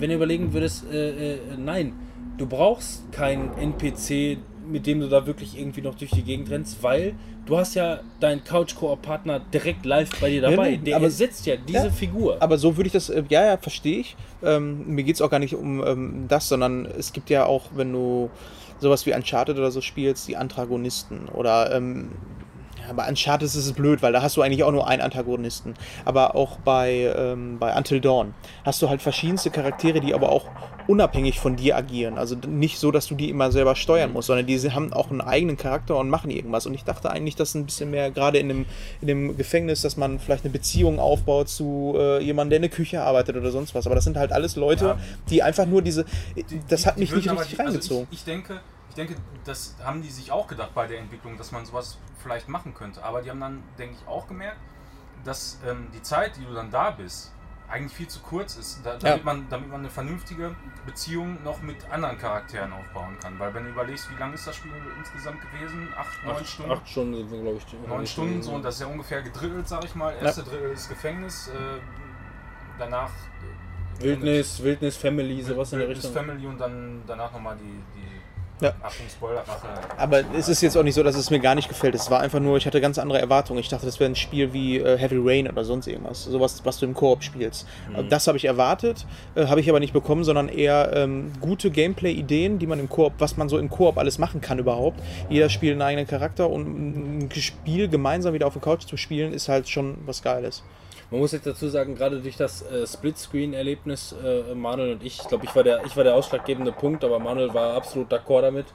wenn du überlegen würdest, äh, äh, nein, du brauchst keinen NPC, mit dem du da wirklich irgendwie noch durch die Gegend rennst, weil du hast ja deinen Couch-Koop-Partner direkt live bei dir dabei. nee, Der aber- ersetzt ja diese Ja, Figur. Aber so würde ich das, äh, ja, ja, verstehe ich. Ähm, mir geht es auch gar nicht um ähm, das, sondern es gibt ja auch, wenn du sowas wie Uncharted oder so spielst, die Antagonisten. Oder ähm, ja, bei Uncharted ist es blöd, weil da hast du eigentlich auch nur einen Antagonisten. Aber auch bei, ähm, bei Until Dawn hast du halt verschiedenste Charaktere, die aber auch unabhängig von dir agieren. Also nicht so, dass du die immer selber steuern musst, sondern die haben auch einen eigenen Charakter und machen irgendwas. Und ich dachte eigentlich, dass ein bisschen mehr, gerade in dem, in dem Gefängnis, dass man vielleicht eine Beziehung aufbaut zu äh, jemandem, der in der Küche arbeitet oder sonst was. Aber das sind halt alles Leute, Ja. die einfach nur diese. Die- das hat mich nicht richtig die- also reingezogen. ich, ich denke, denke, das haben die sich auch gedacht bei der Entwicklung, dass man sowas vielleicht machen könnte. Aber die haben dann, denke ich, auch gemerkt, dass ähm, die Zeit, die du dann da bist, eigentlich viel zu kurz ist, da, damit, Ja. man, damit man eine vernünftige Beziehung noch mit anderen Charakteren aufbauen kann. Weil wenn du überlegst, wie lang ist das Spiel insgesamt gewesen? Acht, neun Acht, Stunden? acht Stunden sind wir, glaube ich. Neun Stunden, so, und das ist ja ungefähr gedrittelt, sag ich mal. Erste Drittel ist Gefängnis, äh, danach äh, Wildnis, Wildnis, Family, sowas in der Wildnis Richtung. Family und dann danach nochmal die Ja. Achtung, Spoiler, Rache. Aber es ist jetzt auch nicht so, dass es mir gar nicht gefällt. Es war einfach nur, ich hatte ganz andere Erwartungen. Ich dachte, das wäre ein Spiel wie äh, Heavy Rain oder sonst irgendwas. Sowas, was du im Koop spielst. Mhm. Das habe ich erwartet, äh, habe ich aber nicht bekommen, sondern eher ähm, gute Gameplay-Ideen, die man im Koop, was man so im Koop alles machen kann überhaupt. Jeder spielt einen eigenen Charakter und ein Spiel gemeinsam wieder auf der Couch zu spielen, ist halt schon was Geiles. Man muss jetzt dazu sagen, gerade durch das äh, Splitscreen-Erlebnis, äh, Manuel und ich, ich glaube, ich, war der- ich war der ausschlaggebende Punkt, aber Manuel war absolut d'accord damit.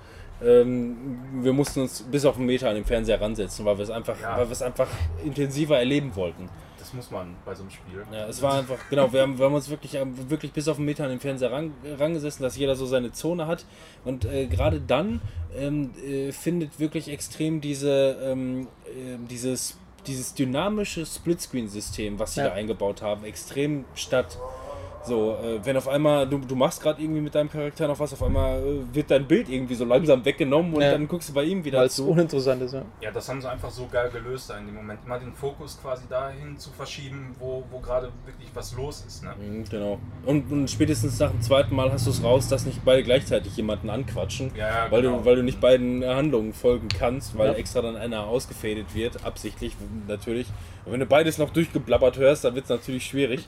Ähm, wir mussten uns bis auf einen Meter an den Fernseher ransetzen, weil wir es einfach, Ja. weil wir es einfach intensiver erleben wollten. Das muss man bei so einem Spiel. Ja, es war einfach, genau, wir haben, wir haben uns wirklich, äh, wirklich bis auf einen Meter an den Fernseher ran, rangesessen, dass jeder so seine Zone hat. Und äh, gerade dann ähm, äh, findet wirklich extrem diese, ähm, äh, dieses, dieses dynamische Splitscreen-System, was sie Ja. da eingebaut haben, extrem statt. So, äh, wenn auf einmal, du, du machst gerade irgendwie mit deinem Charakter noch was, auf einmal äh, wird dein Bild irgendwie so langsam weggenommen und Ja. dann guckst du bei ihm wieder Weil es zu. uninteressant ist, ja. Ja, das haben sie einfach so geil gelöst da in dem Moment. Immer den Fokus quasi dahin zu verschieben, wo, wo gerade wirklich was los ist. Ne? Mhm, Genau. Und, und spätestens nach dem zweiten Mal hast du es raus, dass nicht beide gleichzeitig jemanden anquatschen. Ja, ja, Weil, genau. du, weil du nicht beiden Handlungen folgen kannst, weil Ja. extra dann einer ausgefädelt wird, absichtlich natürlich. Und wenn du beides noch durchgeblabbert hörst, dann wird es natürlich schwierig.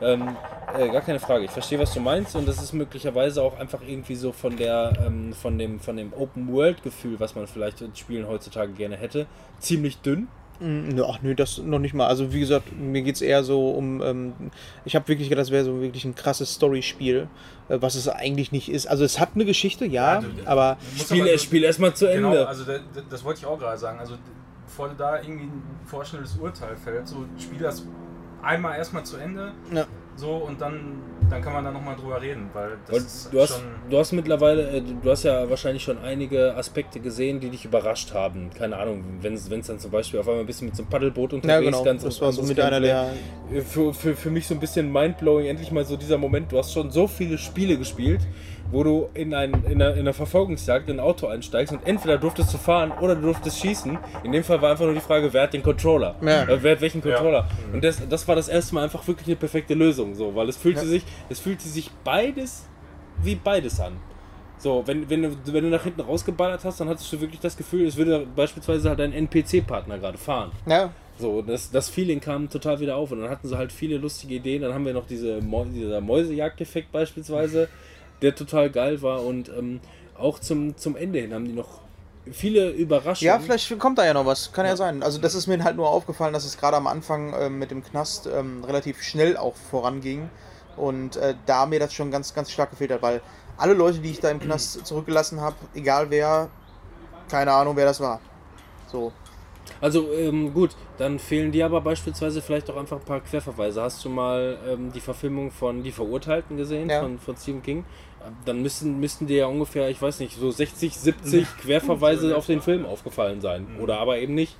Ja. Ähm, äh, gar keine Frage. Ich verstehe, was du meinst und das ist möglicherweise auch einfach irgendwie so von der ähm, von dem von dem Open World Gefühl, was man vielleicht in Spielen heutzutage gerne hätte, ziemlich dünn. Mm, Ach nö, das noch nicht mal. Also wie gesagt, mir geht es eher so um, ähm, ich habe wirklich gedacht, das wäre so wirklich ein krasses Storyspiel, äh, was es eigentlich nicht ist. Also es hat eine Geschichte, ja, Ja, du- aber Spiel, aber- äh, Spiel erstmal zu Ende. Genau, also da, da- das wollte ich auch gerade sagen. Also bevor du da irgendwie ein vorschnelles Urteil fällt, so spiel das einmal erstmal zu Ende, ja. so und dann, dann kann man da nochmal drüber reden, weil das Weil ist du, hast, schon. du hast mittlerweile, äh, du hast ja wahrscheinlich schon einige Aspekte gesehen, die dich überrascht haben. Keine Ahnung, wenn es dann zum Beispiel auf einmal ein bisschen mit so einem Paddelboot unterwegs ja genau, ganz das war so mit einer Gameplay. der, für, für, für mich so ein bisschen mindblowing, endlich mal so dieser Moment, du hast schon so viele Spiele gespielt, wo du in, ein, in, einer, in einer Verfolgungsjagd in ein Auto einsteigst und entweder durftest du fahren oder du durftest schießen. In dem Fall war einfach nur die Frage, wer hat den Controller? Ja. Äh, wer hat welchen Ja. Controller? Und das, das war das erste Mal einfach wirklich eine perfekte Lösung, so, weil es fühlte Ja. sich, es fühlte sich beides wie beides an. So, wenn, wenn, du, wenn du nach hinten rausgeballert hast, dann hattest du wirklich das Gefühl, es würde beispielsweise halt dein NPC-Partner gerade fahren. ja, So, das, das Feeling kam total wieder auf und dann hatten sie halt viele lustige Ideen. Dann haben wir noch diese Mäu dieser Mäusejagd-Effekt beispielsweise, der total geil war und ähm, auch zum, zum Ende hin haben die noch viele Überraschungen. Ja, vielleicht kommt da ja noch was. Kann ja, sein. Also das ist mir halt nur aufgefallen, dass es gerade am Anfang ähm, mit dem Knast ähm, relativ schnell auch voranging. Und äh, da mir das schon ganz, ganz stark gefehlt hat, weil alle Leute, die ich da im Knast (clears throat) zurückgelassen habe, egal wer, keine Ahnung, wer das war. So. Also ähm, gut, dann fehlen dir aber beispielsweise vielleicht auch einfach ein paar Querverweise. Hast du mal ähm, die Verfilmung von Die Verurteilten gesehen, Ja. von, von Stephen King? Dann müssten, müssten dir ja ungefähr, ich weiß nicht, so 60, 70 Querverweise auf den Film aufgefallen sein. Oder aber eben nicht.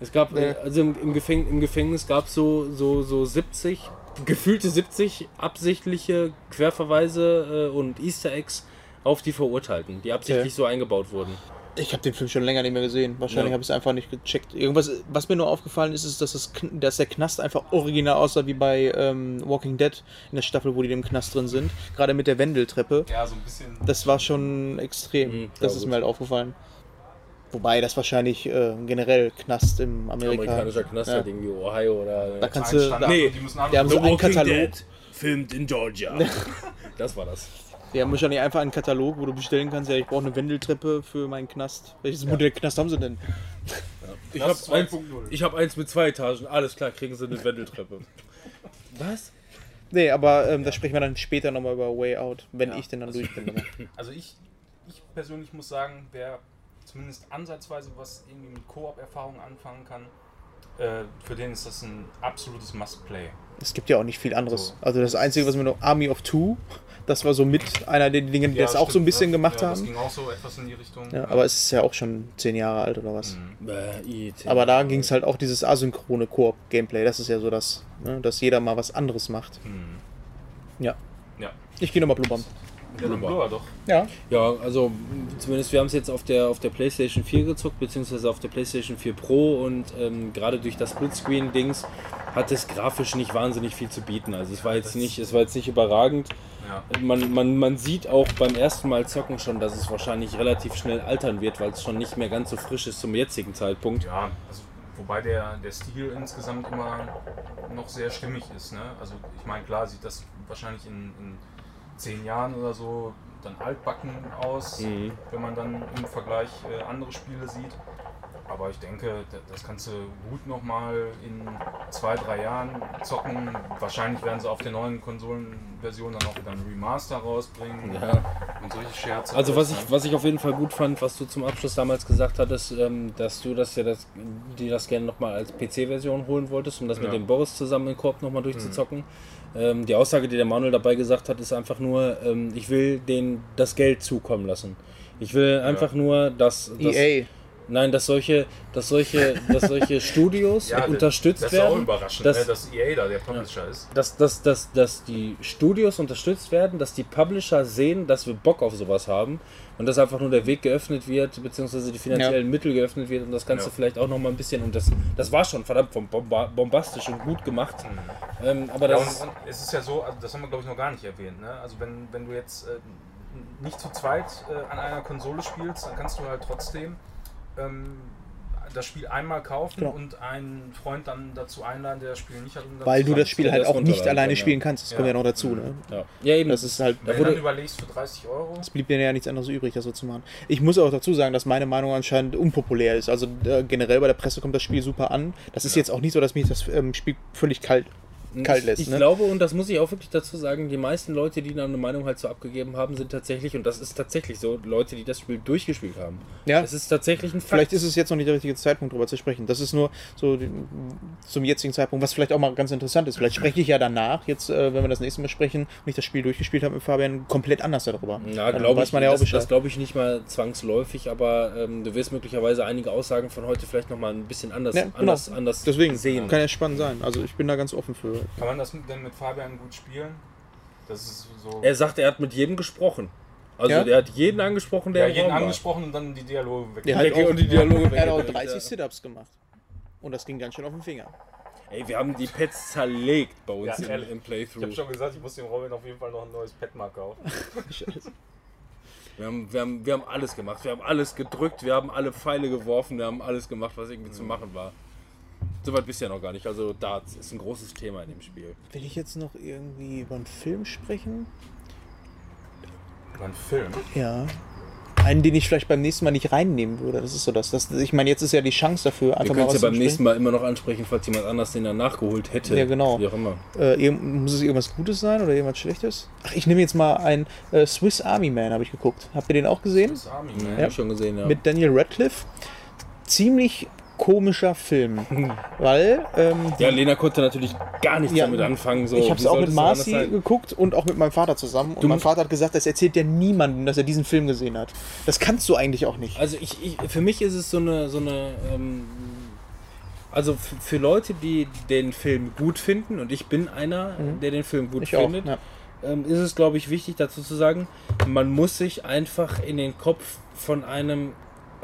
Es gab, Nee. also im, im, Gefäng im Gefängnis gab es so, so, so 70, gefühlte 70 absichtliche Querverweise äh, und Easter Eggs auf die Verurteilten, die absichtlich Okay. so eingebaut wurden. Ich habe den Film schon länger nicht mehr gesehen. Wahrscheinlich Ja. habe ich es einfach nicht gecheckt. Irgendwas, was mir nur aufgefallen ist, ist, dass, das, dass der Knast einfach original aussah wie bei ähm, Walking Dead in der Staffel, wo die im Knast drin sind. Gerade mit der Wendeltreppe. Ja, so ein bisschen. Das war schon extrem. Mhm, das ist gut. mir halt aufgefallen. Wobei das wahrscheinlich äh, generell Knast im Amerika. Amerikanischer Knast Ja. halt irgendwie Ohio oder. Da kannst du. Nee, die müssen haben so einen Katalog. filmt in Georgia. (laughs) das war das. Die haben wahrscheinlich einfach einen Katalog, wo du bestellen kannst, ja, ich brauche eine Wendeltreppe für meinen Knast. Welches Modell Knast haben sie denn? Ich habe eins, 2.0. ich hab eins mit zwei Etagen. Alles klar, kriegen sie eine Wendeltreppe. Was? Nee, aber ähm, da sprechen wir dann später nochmal über Way Out, wenn Ja, ich denn dann das- durch bin. (laughs) Also ich, ich persönlich muss sagen, wer zumindest ansatzweise was irgendwie mit Koop-Erfahrung anfangen kann, äh, für den ist das ein absolutes Must-Play. Es gibt ja auch nicht viel anderes. So. Also das Einzige, was mir noch Army of Two, das war so mit einer der Dinge, die Ja, das auch so ein stimmt, bisschen ja. gemacht ja, Das haben. ging auch so etwas in die Richtung. Ja, aber es ist ja auch schon zehn Jahre alt oder was. Mhm. Äh, IT. Aber da ging es halt auch dieses asynchrone Koop-Gameplay. Das ist ja so das, ne, dass jeder mal was anderes macht. Mhm. Ja. Ja. Ich gehe nochmal blubbern. Doch. Ja. Ja, also zumindest wir haben es jetzt auf der, auf der PlayStation 4 gezockt, beziehungsweise auf der PlayStation 4 Pro und ähm, gerade durch das Splitscreen-Dings hat es grafisch nicht wahnsinnig viel zu bieten. Also es war jetzt das- nicht, es war jetzt nicht überragend. Ja. Man, man, man sieht auch beim ersten Mal zocken schon, dass es wahrscheinlich relativ schnell altern wird, weil es schon nicht mehr ganz so frisch ist zum jetzigen Zeitpunkt. Ja, also, wobei der, der Stil insgesamt immer noch sehr stimmig ist. Ne? Also ich meine, klar sieht das wahrscheinlich in, in zehn Jahren oder so dann altbacken aus, Mhm. wenn man dann im Vergleich äh, andere Spiele sieht. Aber ich denke, da- das kannst du gut nochmal in zwei, drei Jahren zocken. Wahrscheinlich werden sie auf der neuen Konsolenversion dann auch wieder ein Remaster rausbringen Ja. und solche Scherze. Also was ich, was ich auf jeden Fall gut fand, was du zum Abschluss damals gesagt hattest, ähm, dass du das ja das, die das gerne nochmal als PC-Version holen wolltest, um das mit Ja. dem Boris zusammen in Koop nochmal durchzuzocken. Ähm, die Aussage, die der Manuel dabei gesagt hat, ist einfach nur, ähm, ich will denen das Geld zukommen lassen. Ich will einfach nur, dass, dass EA. Nein, dass solche, dass solche, dass solche Studios (laughs) Ja, unterstützt das ist auch werden. überraschend, dass- ne, dass EA da der Publisher ist. dass, dass, dass, dass die Studios unterstützt werden, dass die Publisher sehen, dass wir Bock auf sowas haben und dass einfach nur der Weg geöffnet wird, beziehungsweise die finanziellen Mittel geöffnet wird und das Ganze Ja. vielleicht auch nochmal ein bisschen, und das, das war schon verdammt bom- bomba- bombastisch und gut gemacht. Ähm, aber Mhm. Ja, das und, und es ist ja so, also das haben wir glaube ich noch gar nicht erwähnt. Ne? Also wenn, wenn du jetzt äh, nicht zu zweit äh, an einer Konsole spielst, dann kannst du halt trotzdem ähm, das Spiel einmal kaufen Genau. und einen Freund dann dazu einladen, der das Spiel nicht hat. Um Weil du das Spiel halt das auch nicht alleine kann, spielen ja. kannst. Das Ja. kommt ja noch dazu. Ne? ja. ja, eben. Das ist halt, Da Wenn du wurde- dann überlegst für 30 Euro. es blieb mir ja nichts anderes übrig, das so zu machen. Ich muss auch dazu sagen, dass meine Meinung anscheinend unpopulär ist. Also äh, generell bei der Presse kommt das Spiel super an. Das ist jetzt auch nicht so, dass mich das ähm, Spiel völlig kalt, kalt lässt. Ich ne? glaube, und das muss ich auch wirklich dazu sagen, die meisten Leute, die da eine Meinung halt so abgegeben haben, sind tatsächlich, und das ist tatsächlich so, Leute, die das Spiel durchgespielt haben. Ja. Es ist tatsächlich ein Fakt. Vielleicht ist es jetzt noch nicht der richtige Zeitpunkt, darüber zu sprechen. Das ist nur so die, zum jetzigen Zeitpunkt, was vielleicht auch mal ganz interessant ist. Vielleicht spreche ich ja danach, jetzt, äh, wenn wir das nächste Mal sprechen, und ich das Spiel durchgespielt habe mit Fabian, komplett anders darüber. Ja, glaube weiß ich, man ja auch das, das glaube ich nicht mal zwangsläufig, aber ähm, du wirst möglicherweise einige Aussagen von heute vielleicht nochmal ein bisschen anders, Ja, genau. anders, anders Deswegen sehen. kann ja spannend sein. Also ich bin da ganz offen für. Kann man das mit- denn mit Fabian gut spielen? Das ist so. Er sagt, er hat mit jedem gesprochen. Also Ja? der hat jeden angesprochen, der ja, jeden Raum war. angesprochen und dann die Dialoge weg. Der hat Decke auch, und die Dialoge er hat auch weggedrückt, 30 ja. Sit-Ups gemacht. Und das ging ganz schön auf den Finger. Ey, wir haben die Pads zerlegt bei uns Ja, im, im Ich habe Playthrough. schon gesagt, ich muss dem Robin auf jeden Fall noch ein neues Petmark kaufen. Scheiße. (laughs) Wir haben, wir, haben, wir haben alles gemacht. Wir haben alles gedrückt, wir haben alle Pfeile geworfen, wir haben alles gemacht, was irgendwie zu machen war. Soweit bist du ja noch gar nicht. Also Darts ist ein großes Thema in dem Spiel. Will ich jetzt noch irgendwie über einen Film sprechen? Über einen Film. Ja. Einen, den ich vielleicht beim nächsten Mal nicht reinnehmen würde. Das ist so das. das ich meine, jetzt ist ja die Chance dafür, Wir einfach können mal es ja beim nächsten Mal immer noch ansprechen, falls jemand anders den dann nachgeholt hätte. Ja, genau. Wie auch immer. Äh, muss es irgendwas Gutes sein oder irgendwas Schlechtes? Ach, ich nehme jetzt mal ein äh, Swiss Army Man, habe ich geguckt. Habt ihr den auch gesehen? Das Army, Ja, ne? hab ich schon gesehen, ja. Mit Daniel Radcliffe. Ziemlich komischer Film. weil ähm, ja, Lena konnte natürlich gar nichts Ja, damit anfangen. So, ich habe es auch mit Marci geguckt und auch mit meinem Vater zusammen. Und Du- mein Vater hat gesagt, das erzählt ja niemandem, dass er diesen Film gesehen hat. Das kannst du eigentlich auch nicht. Also ich, ich, für mich ist es so eine, so eine ähm, also für Leute, die den Film gut finden, und ich bin einer, der den Film gut Mhm. Ich auch. findet, Ja. ähm, ist es, glaube ich, wichtig dazu zu sagen, man muss sich einfach in den Kopf von einem,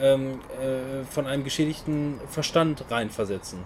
ähm, äh, von einem geschädigten Verstand reinversetzen.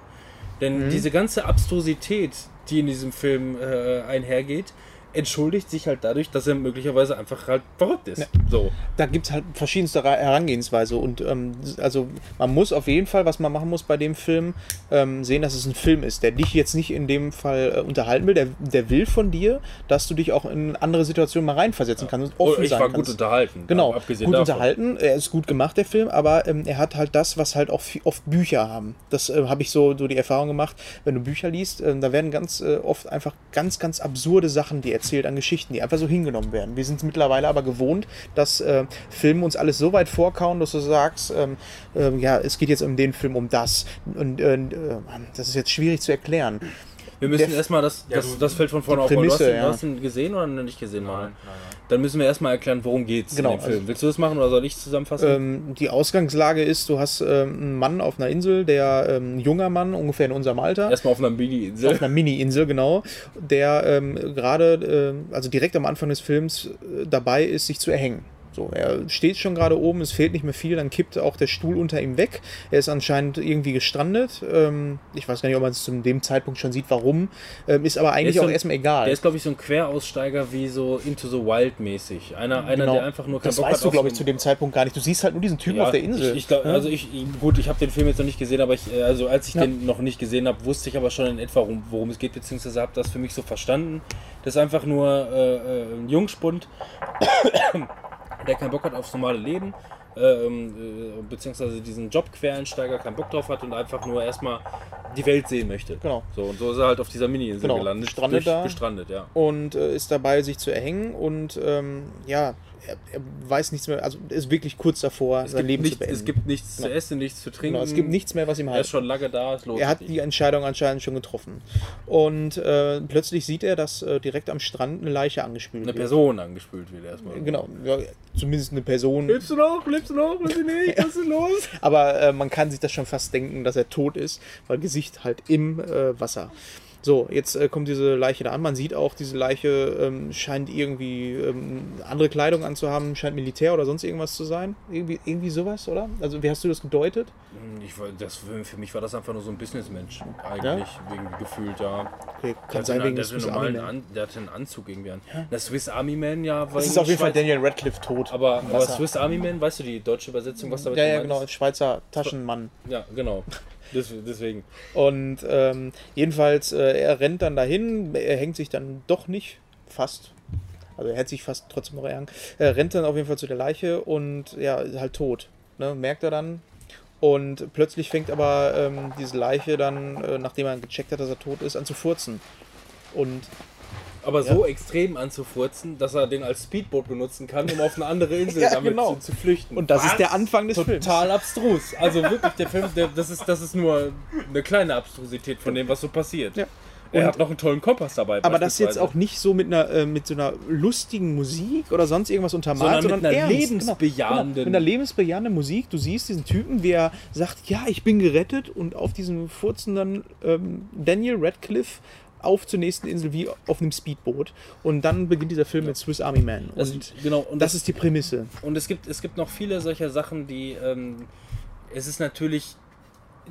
Denn Mhm. diese ganze Abstrusität, die in diesem Film äh, einhergeht, entschuldigt sich halt dadurch, dass er möglicherweise einfach halt verrückt ist. Ja. So. Da gibt es halt verschiedenste Ra- Herangehensweise. Und ähm, also man muss auf jeden Fall, was man machen muss bei dem Film, ähm, sehen, dass es ein Film ist, der dich jetzt nicht in dem Fall äh, unterhalten will. Der, der will von dir, dass du dich auch in andere Situationen mal reinversetzen kannst und offen ich sein war kannst. gut unterhalten. Genau, abgesehen gut davon. unterhalten. Er ist gut gemacht, der Film, aber ähm, er hat halt das, was halt auch oft Bücher haben. Das äh, habe ich so, so die Erfahrung gemacht, wenn du Bücher liest, ähm, da werden ganz äh, oft einfach ganz, ganz absurde Sachen, die erzählt an Geschichten, die einfach so hingenommen werden. Wir sind mittlerweile aber gewohnt, dass äh, Filme uns alles so weit vorkauen, dass du sagst, ähm, ähm, ja, es geht jetzt um den Film um das. Und äh, äh, das ist jetzt schwierig zu erklären. Wir müssen erstmal das, Ja, das, du- das fällt von vorne die auf. Du hast, ja. du hast ihn gesehen oder nicht gesehen? Nein, nein, nein. Dann müssen wir erstmal erklären, worum geht's Genau, in dem Film. also- Willst du das machen oder soll ich zusammenfassen? Ähm, die Ausgangslage ist, du hast ähm, einen Mann auf einer Insel, der ähm, ein junger Mann, ungefähr in unserem Alter. Erstmal auf einer Mini-Insel. auf einer Mini-Insel, genau, der ähm, gerade, äh, also direkt am Anfang des Films äh, dabei ist, sich zu erhängen. So, er steht schon gerade oben, es fehlt nicht mehr viel, dann kippt auch der Stuhl unter ihm weg. Er ist anscheinend irgendwie gestrandet. Ähm, ich weiß gar nicht, ob man es zu dem Zeitpunkt schon sieht, warum. Ähm, ist aber eigentlich ist auch so- erstmal egal. Der ist, glaube ich, so ein Queraussteiger wie so Into the Wild mäßig. Einer, einer Genau. der einfach nur keinen das Bock weißt du, glaube ich, zu dem Zeitpunkt gar nicht. Du siehst halt nur diesen Typen Ja, auf der Insel. Ich, ich glaub, Ja? Also ich, gut, ich habe den Film jetzt noch nicht gesehen, aber ich, äh, also als ich Ja. den noch nicht gesehen habe, wusste ich aber schon in etwa, worum, worum es geht, beziehungsweise habe das für mich so verstanden. Das ist einfach nur äh, äh, ein Jungspund, der keinen Bock hat aufs normale Leben, ähm, äh, beziehungsweise diesen Job Quereinsteiger keinen Bock drauf hat und einfach nur erstmal die Welt sehen möchte. Genau. So, und so ist er halt auf dieser Mini-Insel Genau, gelandet. gestrandet da. Gestrandet, ja. und äh, ist dabei, sich zu erhängen. Und ähm, ja, er, er weiß nichts mehr, also ist wirklich kurz davor, Es sein gibt, Leben nicht, zu beenden. es gibt nichts Genau. zu essen, nichts zu trinken. genau, es gibt nichts mehr, was ihm Er halt. ist schon lange da, es lohnt Er hat sich die nicht. Entscheidung anscheinend schon getroffen. Und äh, plötzlich sieht er, dass äh, direkt am Strand eine Leiche angespült eine wird. Person angespült wird erstmal. Genau, ja, zumindest eine Person. Lebst du noch? Lebst du noch? Weiß ich nicht. Was ist los? (laughs) Aber äh, man kann sich das schon fast denken, dass er tot ist, weil Gesicht halt im äh, Wasser. So, jetzt äh, kommt diese Leiche da an. Man sieht auch, diese Leiche ähm, scheint irgendwie ähm, andere Kleidung anzuhaben, scheint Militär oder sonst irgendwas zu sein. Irgendwie, irgendwie sowas, oder? Also, wie hast du das gedeutet? Ich, war- das, für mich war das einfach nur so ein Businessmensch. Eigentlich, wegen gefühlt, ja. Okay, kann sein einen, wegen Swiss Army Man. an, der hatte einen Anzug irgendwie an. Der Swiss Army Man, ja, Das ist auf jeden Fall Daniel Radcliffe tot. Aber, aber. Swiss Army Man, weißt du die deutsche Übersetzung, was damit Ja, ja, genau? Schweizer Taschenmann. Ja, genau. Des, deswegen. Und ähm, jedenfalls, äh, er rennt dann dahin, er hängt sich dann doch nicht, fast. Also er hätte sich fast trotzdem noch erhangen. Er rennt dann auf jeden Fall zu der Leiche und ja, ist halt tot. Ne, merkt er dann. Und plötzlich fängt aber ähm, diese Leiche dann, äh, nachdem er gecheckt hat, dass er tot ist, an zu furzen. Und Aber so extrem anzufurzen, dass er den als Speedboot benutzen kann, um auf eine andere (laughs) Insel Ja, damit genau. zu, zu flüchten. Und das ist Was? der Anfang des Films. Total abstrus. Also wirklich, der Film, der, das, ist, das ist nur eine kleine Abstrusität von dem, was so passiert. Ja. Er Und- hat noch einen tollen Kompass dabei. aber das jetzt auch nicht so mit einer äh, mit so einer lustigen Musik oder sonst irgendwas untermalt, Sondern sondern, mit einer ernst, lebensbejahenden- Genau, mit einer lebensbejahenden Musik. Du siehst diesen Typen, wie er sagt, ja, ich bin gerettet und auf diesem furzenden ähm, Daniel Radcliffe auf zur nächsten Insel wie auf einem Speedboot. Und dann beginnt dieser Film mit Swiss Army Man. Das, Und genau, und das ist die Prämisse. Und es gibt, es gibt noch viele solcher Sachen, die. Ähm, es ist natürlich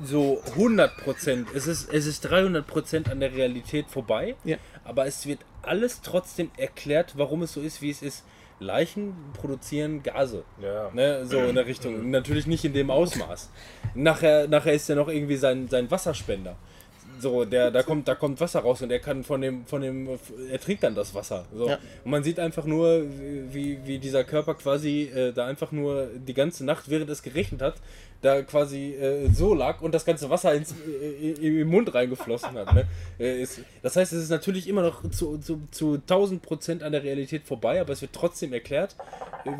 so 100%, es ist, es ist 300% an der Realität vorbei, Ja. aber es wird alles trotzdem erklärt, warum es so ist, wie es ist. Leichen produzieren Gase. Ja. Ne, so in der Richtung. Natürlich nicht in dem Ausmaß. Nachher, nachher ist ja noch irgendwie sein, sein Wasserspender. So, der, da kommt, da kommt Wasser raus und er kann von dem, von dem, er trinkt dann das Wasser. So. Ja. Und man sieht einfach nur, wie, wie dieser Körper quasi äh, da einfach nur die ganze Nacht, während es geregnet hat, da quasi äh, so lag und das ganze Wasser ins, äh, äh, im Mund reingeflossen hat. Ne? (laughs) Äh, ist, das heißt, es ist natürlich immer noch zu, zu, zu 1000 Prozent an der Realität vorbei, aber es wird trotzdem erklärt, äh,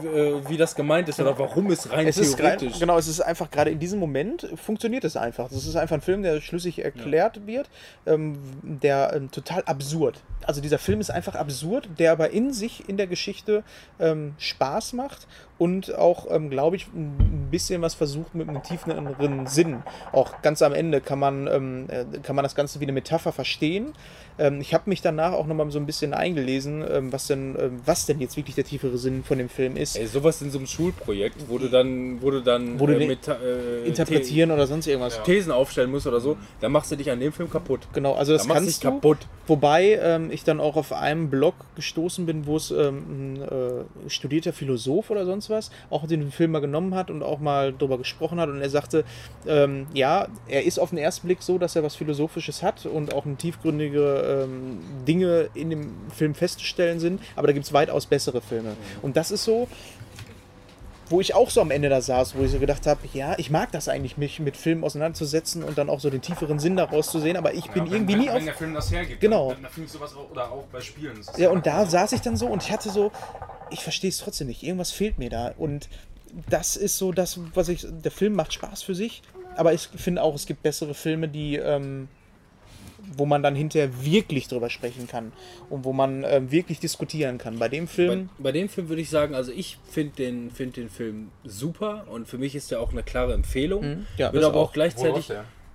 wie das gemeint ist oder warum es rein Es ist theoretisch genau, es ist einfach gerade in diesem Moment funktioniert es einfach. Das ist einfach ein Film, der schlüssig erklärt wird, ähm, der ähm, total absurd. Also dieser Film ist einfach absurd, der aber in sich in der Geschichte ähm, Spaß macht und auch, ähm, glaube ich, ein bisschen was versucht mit einem tieferen Sinn. Auch ganz am Ende kann man, ähm, äh, kann man das Ganze wie eine Metapher verstehen. Ähm, ich habe mich danach auch nochmal so ein bisschen eingelesen, ähm, was, denn, ähm, was denn jetzt wirklich der tiefere Sinn von dem Film ist. Ey, sowas in so einem Schulprojekt, wo du dann, wo du dann Wo du den mit, äh, interpretieren oder sonst irgendwas. The Thesen aufstellen musst oder so, dann machst du dich an dem Film kaputt. Genau, also das Da kannst dich du. kaputt. Wobei ähm, ich dann auch auf einem Blog gestoßen bin, wo es ein äh, studierter Philosoph oder sonst was auch den Film mal genommen hat und auch mal drüber gesprochen hat und er sagte, ähm, ja, er ist auf den ersten Blick so, dass er was Philosophisches hat und auch tiefgründige ähm, Dinge in dem Film festzustellen sind, aber da gibt es weitaus bessere Filme. Und das ist so, wo ich auch so am Ende da saß, wo ich so gedacht habe, ja, ich mag das eigentlich, mich mit Filmen auseinanderzusetzen und dann auch so den tieferen Sinn daraus zu sehen, aber ich bin Ja, irgendwie wenn, nie auf Wenn der Film das hergibt, Genau. dann, dann finde ich sowas auch, oder auch bei Spielen. Ja, und da saß ich dann so und ich hatte so, ich verstehe es trotzdem nicht. Irgendwas fehlt mir da. Und das ist so das, was ich. Der Film macht Spaß für sich, aber ich finde auch, es gibt bessere Filme, die. Ähm, wo man dann hinterher wirklich drüber sprechen kann und wo man ähm, wirklich diskutieren kann. Bei dem Bei, Film, bei dem Film würde ich sagen, also ich finde den, find den Film super und für mich ist der auch eine klare Empfehlung. Mhm. Ja, würde das aber auch auch. gleichzeitig?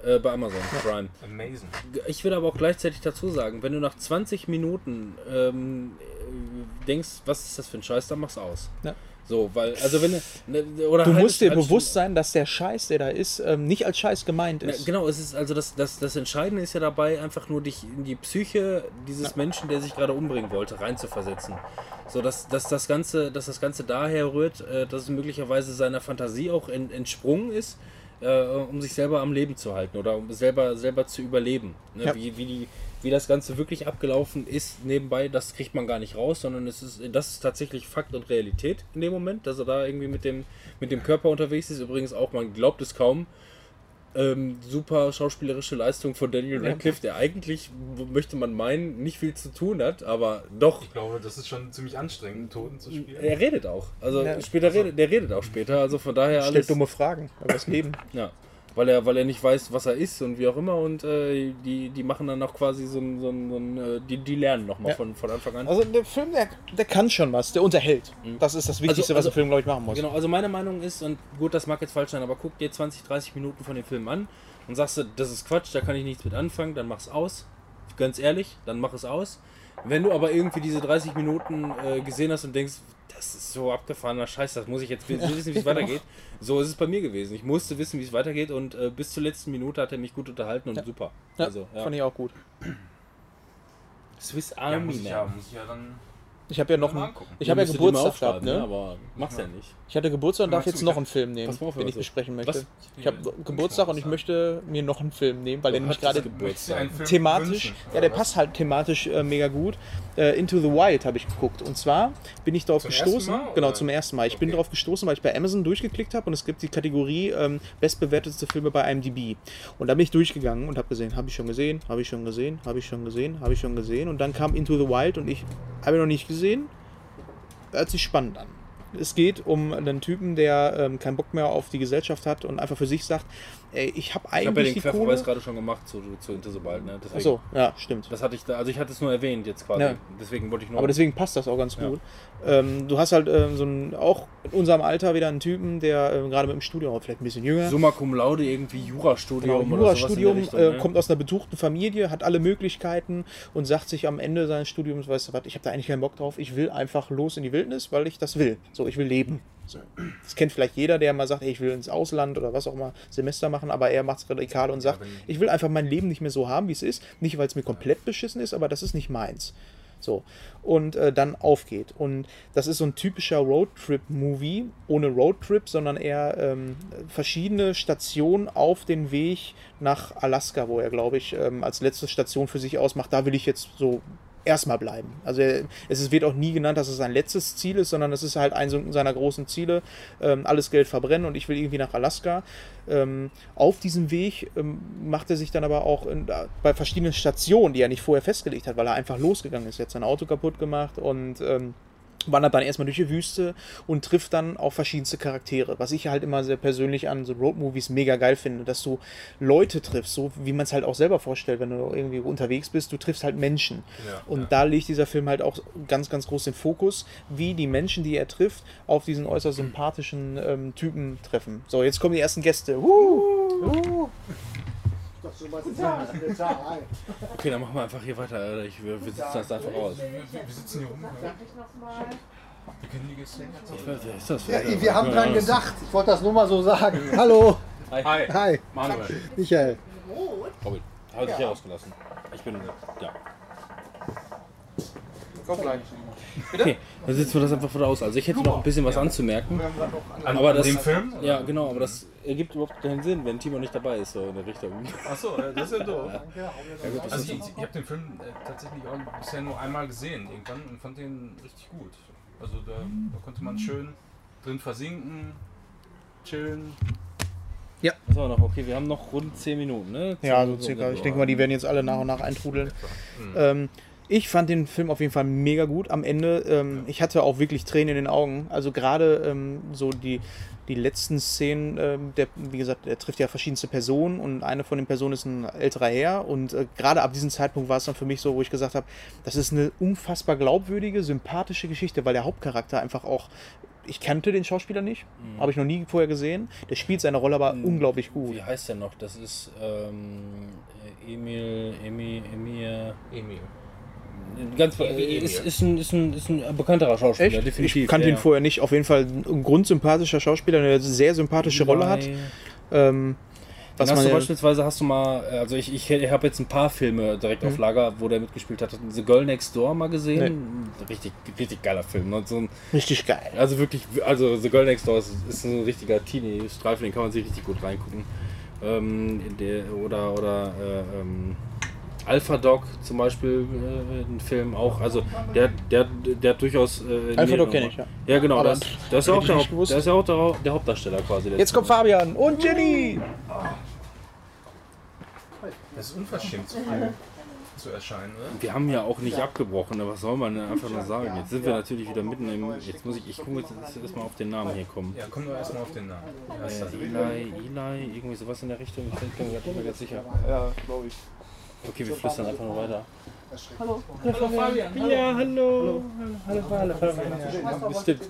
Äh, bei Amazon Prime. Amazing. Ich würde aber auch gleichzeitig dazu sagen, wenn du nach 20 Minuten ähm, äh, denkst, was ist das für ein Scheiß, dann mach's aus. Ja. So, weil, also wenn du. Ne, oder du halbe- musst dir bewusst sein, dass der Scheiß, der da ist, ähm, nicht als Scheiß gemeint ist. genau, es ist also das, das, das Entscheidende ist ja dabei, einfach nur dich in die Psyche dieses Menschen, der sich gerade umbringen wollte, reinzuversetzen. So dass, dass das Ganze, dass das Ganze daher rührt, äh, dass es möglicherweise seiner Fantasie auch ent, entsprungen ist, äh, um sich selber am Leben zu halten oder um selber, selber zu überleben. Ne? Ja. Wie, wie, die, wie das Ganze wirklich abgelaufen ist nebenbei, das kriegt man gar nicht raus, sondern es ist, das ist tatsächlich Fakt und Realität in dem Moment, dass er da irgendwie mit dem, mit dem Körper unterwegs ist. Übrigens auch, man glaubt es kaum, Ähm, super schauspielerische Leistung von Daniel Radcliffe, der eigentlich, möchte man meinen, nicht viel zu tun hat, aber doch. Ich glaube, das ist schon ziemlich anstrengend, einen Toten zu spielen. Er redet auch. Also Ja. später redet, der redet auch später. Also von daher Stellt alles. dumme Fragen über das Leben. Ja. Weil er, weil er nicht weiß, was er ist und wie auch immer. Und äh, die, die machen dann auch quasi so ein, so ein, so ein äh, die, die lernen nochmal Ja. von, von Anfang an. Also der Film, der, der kann schon was, der unterhält. Das ist das Wichtigste, Also- also- was ein Film, glaube ich, machen muss. Genau, also meine Meinung ist, und gut, das mag jetzt falsch sein, aber guck dir 20, 30 Minuten von dem Film an und sagst du, das ist Quatsch, da kann ich nichts mit anfangen, dann mach's aus. Ganz ehrlich, dann mach es aus. Wenn du aber irgendwie diese 30 Minuten äh, gesehen hast und denkst, das ist so abgefahrener Scheiß, das muss ich jetzt wissen, wie es (laughs) weitergeht. So ist es bei mir gewesen. Ich musste wissen, wie es weitergeht und äh, bis zur letzten Minute hat er mich gut unterhalten und super. Ja, also, ja. Fand ich auch gut. Swiss Ja, Army muss ich ja, Man. muss ich ja dann Ich habe ja noch einen, ich habe ja Geburtstag gehabt, aufschreiben, ne? Aber mach's ja nicht. Ich hatte Geburtstag und darf jetzt noch einen Film nehmen, auf, den ich also. besprechen möchte. Was? Ich habe Geburtstag und ich möchte mir noch einen Film nehmen, weil der nämlich gerade thematisch, wünschen, ja, der was? passt halt thematisch äh, mega gut. Äh, Into the Wild habe ich geguckt. Und zwar bin ich darauf Zum gestoßen, Mal, genau zum ersten Mal. Ich bin darauf gestoßen, weil ich bei Amazon durchgeklickt habe und es gibt die Kategorie ähm, bestbewertete Filme bei IMDb. Und da bin ich durchgegangen und habe gesehen, habe ich schon gesehen, habe ich schon gesehen, habe ich schon gesehen, habe ich schon gesehen. Und dann kam Into the Wild und ich habe ihn noch nicht gesehen. Hört sich spannend an. Es geht um einen Typen, der ähm, keinen Bock mehr auf die Gesellschaft hat und einfach für sich sagt, ey, ich habe Ich habe ja eigentlich den Querverweis gerade schon gemacht zu, zu Wild, ne? Deswegen- Achso, ja, stimmt. Das hatte ich da, also ich hatte es nur erwähnt jetzt quasi. Ja. Deswegen wollte ich nur. Aber deswegen passt das auch ganz Ja. gut. Ähm, du hast halt ähm, so einen, auch in unserem Alter wieder einen Typen, der ähm, gerade mit dem Studium, vielleicht ein bisschen jünger, Summa cum laude, irgendwie Jurastudium genau, Jurastudium, Richtung, äh, ne? kommt aus einer betuchten Familie, hat alle Möglichkeiten und sagt sich am Ende seines Studiums, weißt du was, ich habe da eigentlich keinen Bock drauf, ich will einfach los in die Wildnis, weil ich das will. So, ich will leben. So. Das kennt vielleicht jeder, der mal sagt, ey, ich will ins Ausland oder was auch immer Semester machen, aber er macht es radikal und sagt, ich will einfach mein Leben nicht mehr so haben, wie es ist. Nicht, weil es mir komplett beschissen ist, aber das ist nicht meins. So. Und äh, dann aufgeht. Und das ist so ein typischer Roadtrip-Movie, ohne Roadtrip, sondern eher ähm, verschiedene Stationen auf den Weg nach Alaska, wo er, glaube ich, ähm, als letzte Station für sich ausmacht, da will ich jetzt so erstmal bleiben. Also es wird auch nie genannt, dass es sein letztes Ziel ist, sondern es ist halt eins seiner großen Ziele, ähm, alles Geld verbrennen und ich will irgendwie nach Alaska. Ähm, auf diesem Weg ähm, macht er sich dann aber auch in, bei verschiedenen Stationen, die er nicht vorher festgelegt hat, weil er einfach losgegangen ist. Hat sein Auto kaputt gemacht und ähm, wandert dann erstmal durch die Wüste und trifft dann auf verschiedenste Charaktere. Was ich halt immer sehr persönlich an so Roadmovies mega geil finde, dass du Leute triffst, so wie man es halt auch selber vorstellt, wenn du irgendwie unterwegs bist, du triffst halt Menschen. Ja, und ja. da legt dieser Film halt auch ganz, ganz groß den Fokus, wie die Menschen, die er trifft, auf diesen äußerst sympathischen ähm, Typen treffen. So, jetzt kommen die ersten Gäste. Uh! Doch so was ist ja. Hi. Okay, dann machen wir einfach hier weiter. Alter. Ich, wir, wir sitzen das einfach aus. Wir, wir, wir sitzen hier rum. Ja. Wir können die Gäste das? Ja, wir haben dran gedacht. Ich wollte das nur mal so sagen. (laughs) Hallo. Hi. Hi. Manuel. Michael. Robin. Habe ich hier rausgelassen. Ich bin. Ja. Okay, dann sitzen wir das einfach wieder aus. Also ich hätte noch ein bisschen was anzumerken. An, Aber an das, dem Film? Ja, genau, aber das ergibt überhaupt keinen Sinn, wenn Timo nicht dabei ist, so in der Richtung. Achso, das ist ja (laughs) doof. Ja, gut, das Also ich, ich habe den Film äh, tatsächlich auch bisher nur einmal gesehen irgendwann und fand den richtig gut. Also da, da konnte man schön drin versinken, chillen. was haben wir noch? Okay, wir haben noch rund 10 Minuten, ne? Ja, so circa. Ich denke mal, die werden jetzt alle nach und nach eintrudeln. Mhm. Ähm, ich fand den Film auf jeden Fall mega gut. Am Ende, ähm, ich hatte auch wirklich Tränen in den Augen. Also gerade ähm, so die, die letzten Szenen, ähm, der, wie gesagt, er trifft ja verschiedenste Personen und eine von den Personen ist ein älterer Herr. Und äh, gerade ab diesem Zeitpunkt war es dann für mich so, wo ich gesagt habe, das ist eine unfassbar glaubwürdige, sympathische Geschichte, weil der Hauptcharakter einfach auch. Ich kannte den Schauspieler nicht, habe ich noch nie vorher gesehen. Der spielt seine Rolle aber unglaublich gut. Wie heißt der noch? Das ist ähm, Emil, Emil, Emil. Emil. Ganz, Emil. ist, ist, ein, ist, ein, ist ein bekannterer Schauspieler, Echt? definitiv. Ich kannte ja, ihn vorher nicht. Auf jeden Fall ein grundsympathischer Schauspieler, der eine sehr sympathische Rolle hat. Ähm, Was hast man du ja, beispielsweise, hast du mal, also ich, ich habe jetzt ein paar Filme direkt auf Lager, wo der mitgespielt hat. The Girl Next Door mal gesehen. Richtig, richtig geiler Film. Ne? So ein, richtig geil. also wirklich, also The Girl Next Door ist, ist ein richtiger Teenie-Streifen, den kann man sich richtig gut reingucken. Ähm, der, oder oder äh, ähm, Alpha Dog zum Beispiel, äh, ein Film auch. Also der, der, der hat durchaus. Äh, Alpha Dog nee, kenn ich, ja. Ja, genau. Aber Das, das ist auch der, Haupt, das ist ja auch der, der Hauptdarsteller quasi. Jetzt kommt Fabian und Jenny. Das ist unverschämt zu früh zu erscheinen, oder? Wir haben ja auch nicht abgebrochen, aber was soll man denn einfach nur sagen? Jetzt sind wir natürlich wieder mitten im. Jetzt muss ich. Ich gucke jetzt erstmal auf den Namen hier kommen. Ja, komm doch erstmal auf den Namen. Wie heißt das? Äh, Eli, Eli, irgendwie sowas in der Richtung. Ich bin mir gerade nicht mehr ganz sicher. Ja, glaube ich. Okay, wir flüstern einfach nur weiter. Hallo Fabian. Ja, hallo. Hallo, hallo, hallo. Bestimmt.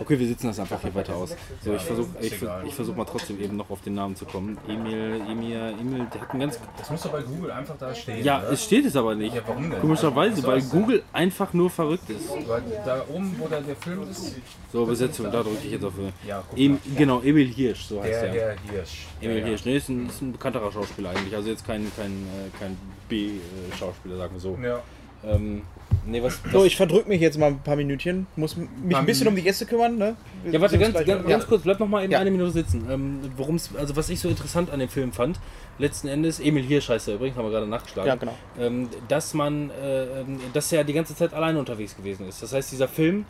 Okay, wir sitzen das einfach hier weiter aus. So, ich versuche ich, ich versuch mal trotzdem eben noch auf den Namen zu kommen. Emil, Emil, Emil, der hat einen ganz. Das muss doch bei Google einfach da stehen. Ja, oder? es steht es aber nicht. Ja, warum denn? Komischerweise, Was weil? Google einfach nur verrückt ist. Weil da oben, wo da der Film ist, So, Besetzung, da drücke ich jetzt auf. äh, Ja, Em, genau, Emil Hirsch, so heißt der er. Herr Hirsch. Emil Ja. Hirsch, nee, ist ein, ist ein bekannterer Schauspieler eigentlich. Also jetzt kein, kein, äh, kein B-Schauspieler, sagen wir so. Ja. Ähm, nee, was. So, ich verdrück mich jetzt mal ein paar Minütchen. Muss mich ein bisschen um die Gäste kümmern, ne? Wir Ja, warte, ganz, ganz, ganz kurz, bleib noch mal eben Ja. eine Minute sitzen. Ähm, worum's, also was ich so interessant an dem Film fand, letzten Endes, Emil Hirsch heißt er übrigens, haben wir gerade nachgeschlagen, Ja, genau. ähm, dass man, äh, ähm, dass er die ganze Zeit alleine unterwegs gewesen ist. Das heißt, dieser Film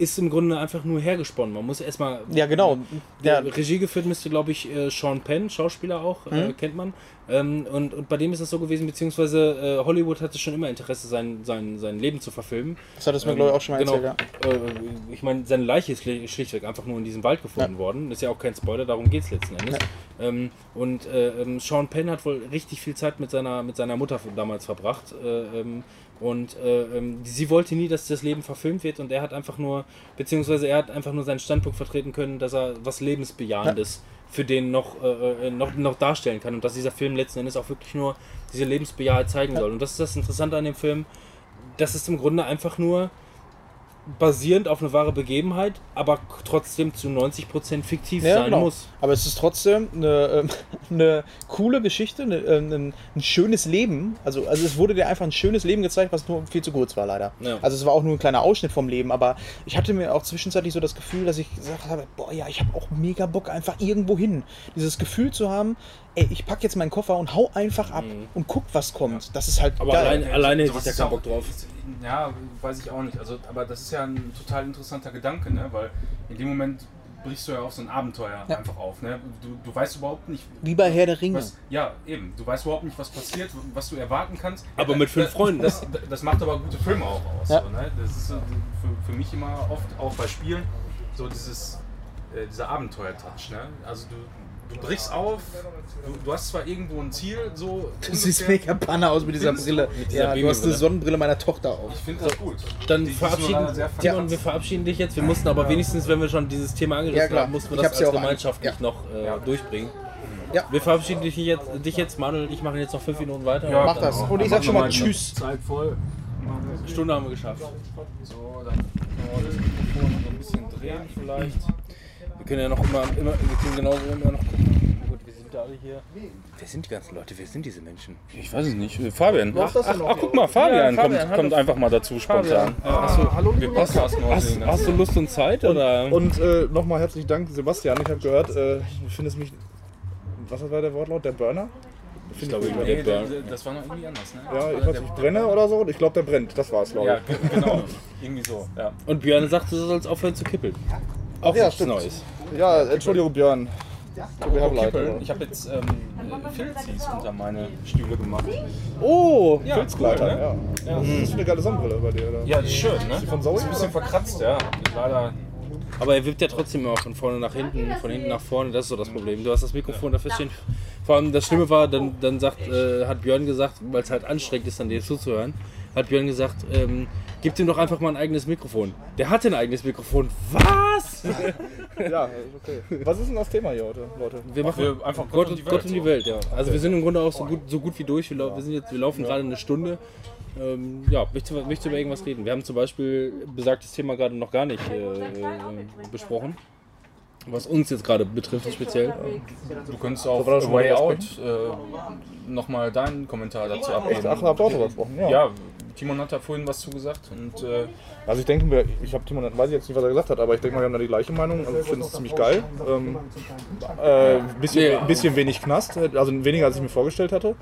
ist im Grunde einfach nur hergesponnen. Man muss erstmal. Ja, genau. Ja. Regie geführt müsste, glaube ich, äh, Sean Penn, Schauspieler auch, äh, Mhm. kennt man. Ähm, und, und bei dem ist das so gewesen, beziehungsweise äh, Hollywood hatte schon immer Interesse, sein, sein, sein Leben zu verfilmen. Das hat es mir, Ähm, glaube ich, auch schon mal genau, erzählt, ja. äh, ich meine, seine Leiche ist schli- schlichtweg einfach nur in diesem Wald gefunden worden. Ist ja auch kein Spoiler, darum geht es letzten Endes. Ähm, und äh, ähm, Sean Penn hat wohl richtig viel Zeit mit seiner, mit seiner Mutter damals verbracht. Äh, und äh, ähm, sie wollte nie, dass das Leben verfilmt wird und er hat einfach nur, beziehungsweise er hat einfach nur seinen Standpunkt vertreten können, dass er was Lebensbejahendes für den noch, äh, äh, noch, noch darstellen kann und dass dieser Film letzten Endes auch wirklich nur diese Lebensbejaheit zeigen soll. Und das ist das Interessante an dem Film, das ist im Grunde einfach nur basierend auf eine wahre Begebenheit, aber trotzdem zu 90% fiktiv Ja, sein genau. muss. Aber es ist trotzdem eine, ähm, (laughs) eine coole Geschichte, eine, ähm, ein, ein schönes Leben. Also, also es wurde dir einfach ein schönes Leben gezeigt, was nur viel zu kurz war, leider. Ja. Also es war auch nur ein kleiner Ausschnitt vom Leben, aber ich hatte mir auch zwischenzeitlich so das Gefühl, dass ich gesagt habe, boah ja, ich habe auch mega Bock einfach irgendwo hin. Dieses Gefühl zu haben, ey, ich pack jetzt meinen Koffer und hau einfach ab und guck, was kommt. Das ist halt Aber geil. allein- alleine hätte ich da ist keinen Bock drauf. ist- Ja, weiß ich auch nicht. Also, aber das ist ja ein total interessanter Gedanke, ne? Weil in dem Moment brichst du ja auch so ein Abenteuer Ja. einfach auf. Ne? Du, du weißt überhaupt nicht, Wie bei Herr der Ringe. was. Ja, eben. Du weißt überhaupt nicht, was passiert, was du erwarten kannst. Aber Ja, mit fünf das- Freunden. Das, das macht aber gute Filme auch aus. Ja. So, ne? Das ist für, für mich immer oft, auch bei Spielen, so dieses, äh, dieser Abenteuer-Touch. Ne? Also du, du brichst auf, du, du hast zwar irgendwo ein Ziel, so. Du siehst mega Panne aus mit dieser? Brille. Mit dieser ja, du hast eine. Sonnenbrille meiner Tochter auf. Ich finde das gut. Dann Die- verabschieden, Timon, wir verabschieden dich jetzt. Wir mussten aber wenigstens, wenn wir schon dieses Thema Ja, angerissen klar. haben, mussten wir das ja als gemeinschaftlich ja. noch äh, Ja. durchbringen. Ja. Wir verabschieden dich jetzt, dich jetzt, Manuel und ich machen jetzt noch fünf Minuten weiter. Ja, Mach das. Und ich sag schon mal Tschüss. Zeit voll. Stunde haben wir geschafft. So, dann können wir das Mikrofon so ein bisschen drehen vielleicht. Wir können ja noch immer, immer wir können genauso immer noch gucken. Gut, wir sind da alle hier. Wer sind die ganzen Leute? Wer sind diese Menschen? Ich weiß es nicht. Fabian. Ach, ach, ach, guck mal, Fabian, Ja, Fabian, kommt, kommt einfach mal dazu spontan. Achso, Hallo, Wir podcasten hast, hast du Lust und Zeit? Oder? Und äh, nochmal herzlichen Dank, Sebastian. Ich habe gehört, äh, du findest mich. Was war der Wortlaut? Der Burner? ich glaube, gut. Nee, der Burn. das war noch irgendwie anders, ne? Ja, ich weiß nicht, ich brenne oder so. Ich glaube, der brennt. Das war's, glaube Ja, ich. ge- genau. (laughs) irgendwie so. Ja. Und Björn sagte, du sollst aufhören zu kippeln. Auch ja, nichts stimmt. Neues. Ja, Entschuldigung, Björn. Kippeln. Ich habe jetzt ähm, Filzis unter meine Stühle gemacht. Oh, Ja, Filzkleider, cool, ne? ja. Das ist eine geile Sonnenbrille bei dir. Oder? Ja, das ist schön, ne? von Zoe, ist ein bisschen verkratzt, ja. Leider. Aber er wippt ja trotzdem immer von vorne nach hinten, von hinten nach vorne, das ist so das Problem. Du hast das Mikrofon dafür stehen. Vor allem das Schlimme war, dann, dann sagt, äh, hat Björn gesagt, weil es halt anstrengend ist, dann dir zuzuhören, hat Björn gesagt, ähm, gib ihm doch einfach mal ein eigenes Mikrofon. Der hatte ein eigenes Mikrofon. Was? Ja, ist okay. Was ist denn das Thema hier heute, Leute? Wir machen wir einfach Gott, Gott und die Gott Welt, und die. Welt, ja. Also wir sind im Grunde auch so gut, so gut wie durch. Wir, lau- wir, sind jetzt, wir laufen gerade eine Stunde. Ähm, ja, möchtest du, möchtest über irgendwas reden? Wir haben zum Beispiel besagtes Thema gerade noch gar nicht äh, äh, besprochen. Was uns jetzt gerade betrifft, speziell. Du könntest auf Way Out äh, nochmal deinen Kommentar dazu abgeben. Ach, habt ihr auch drüber gesprochen? Ja. Ja, Timon hat da vorhin was zu gesagt und äh, Also ich denke, wir- ich habe Timon, weiß ich jetzt nicht, was er gesagt hat, aber ich denke mal, wir haben da die gleiche Meinung. Also ich finde es ziemlich geil. Ähm, äh, bisschen, Ja. bisschen wenig Knast, also weniger als ich mir vorgestellt hatte.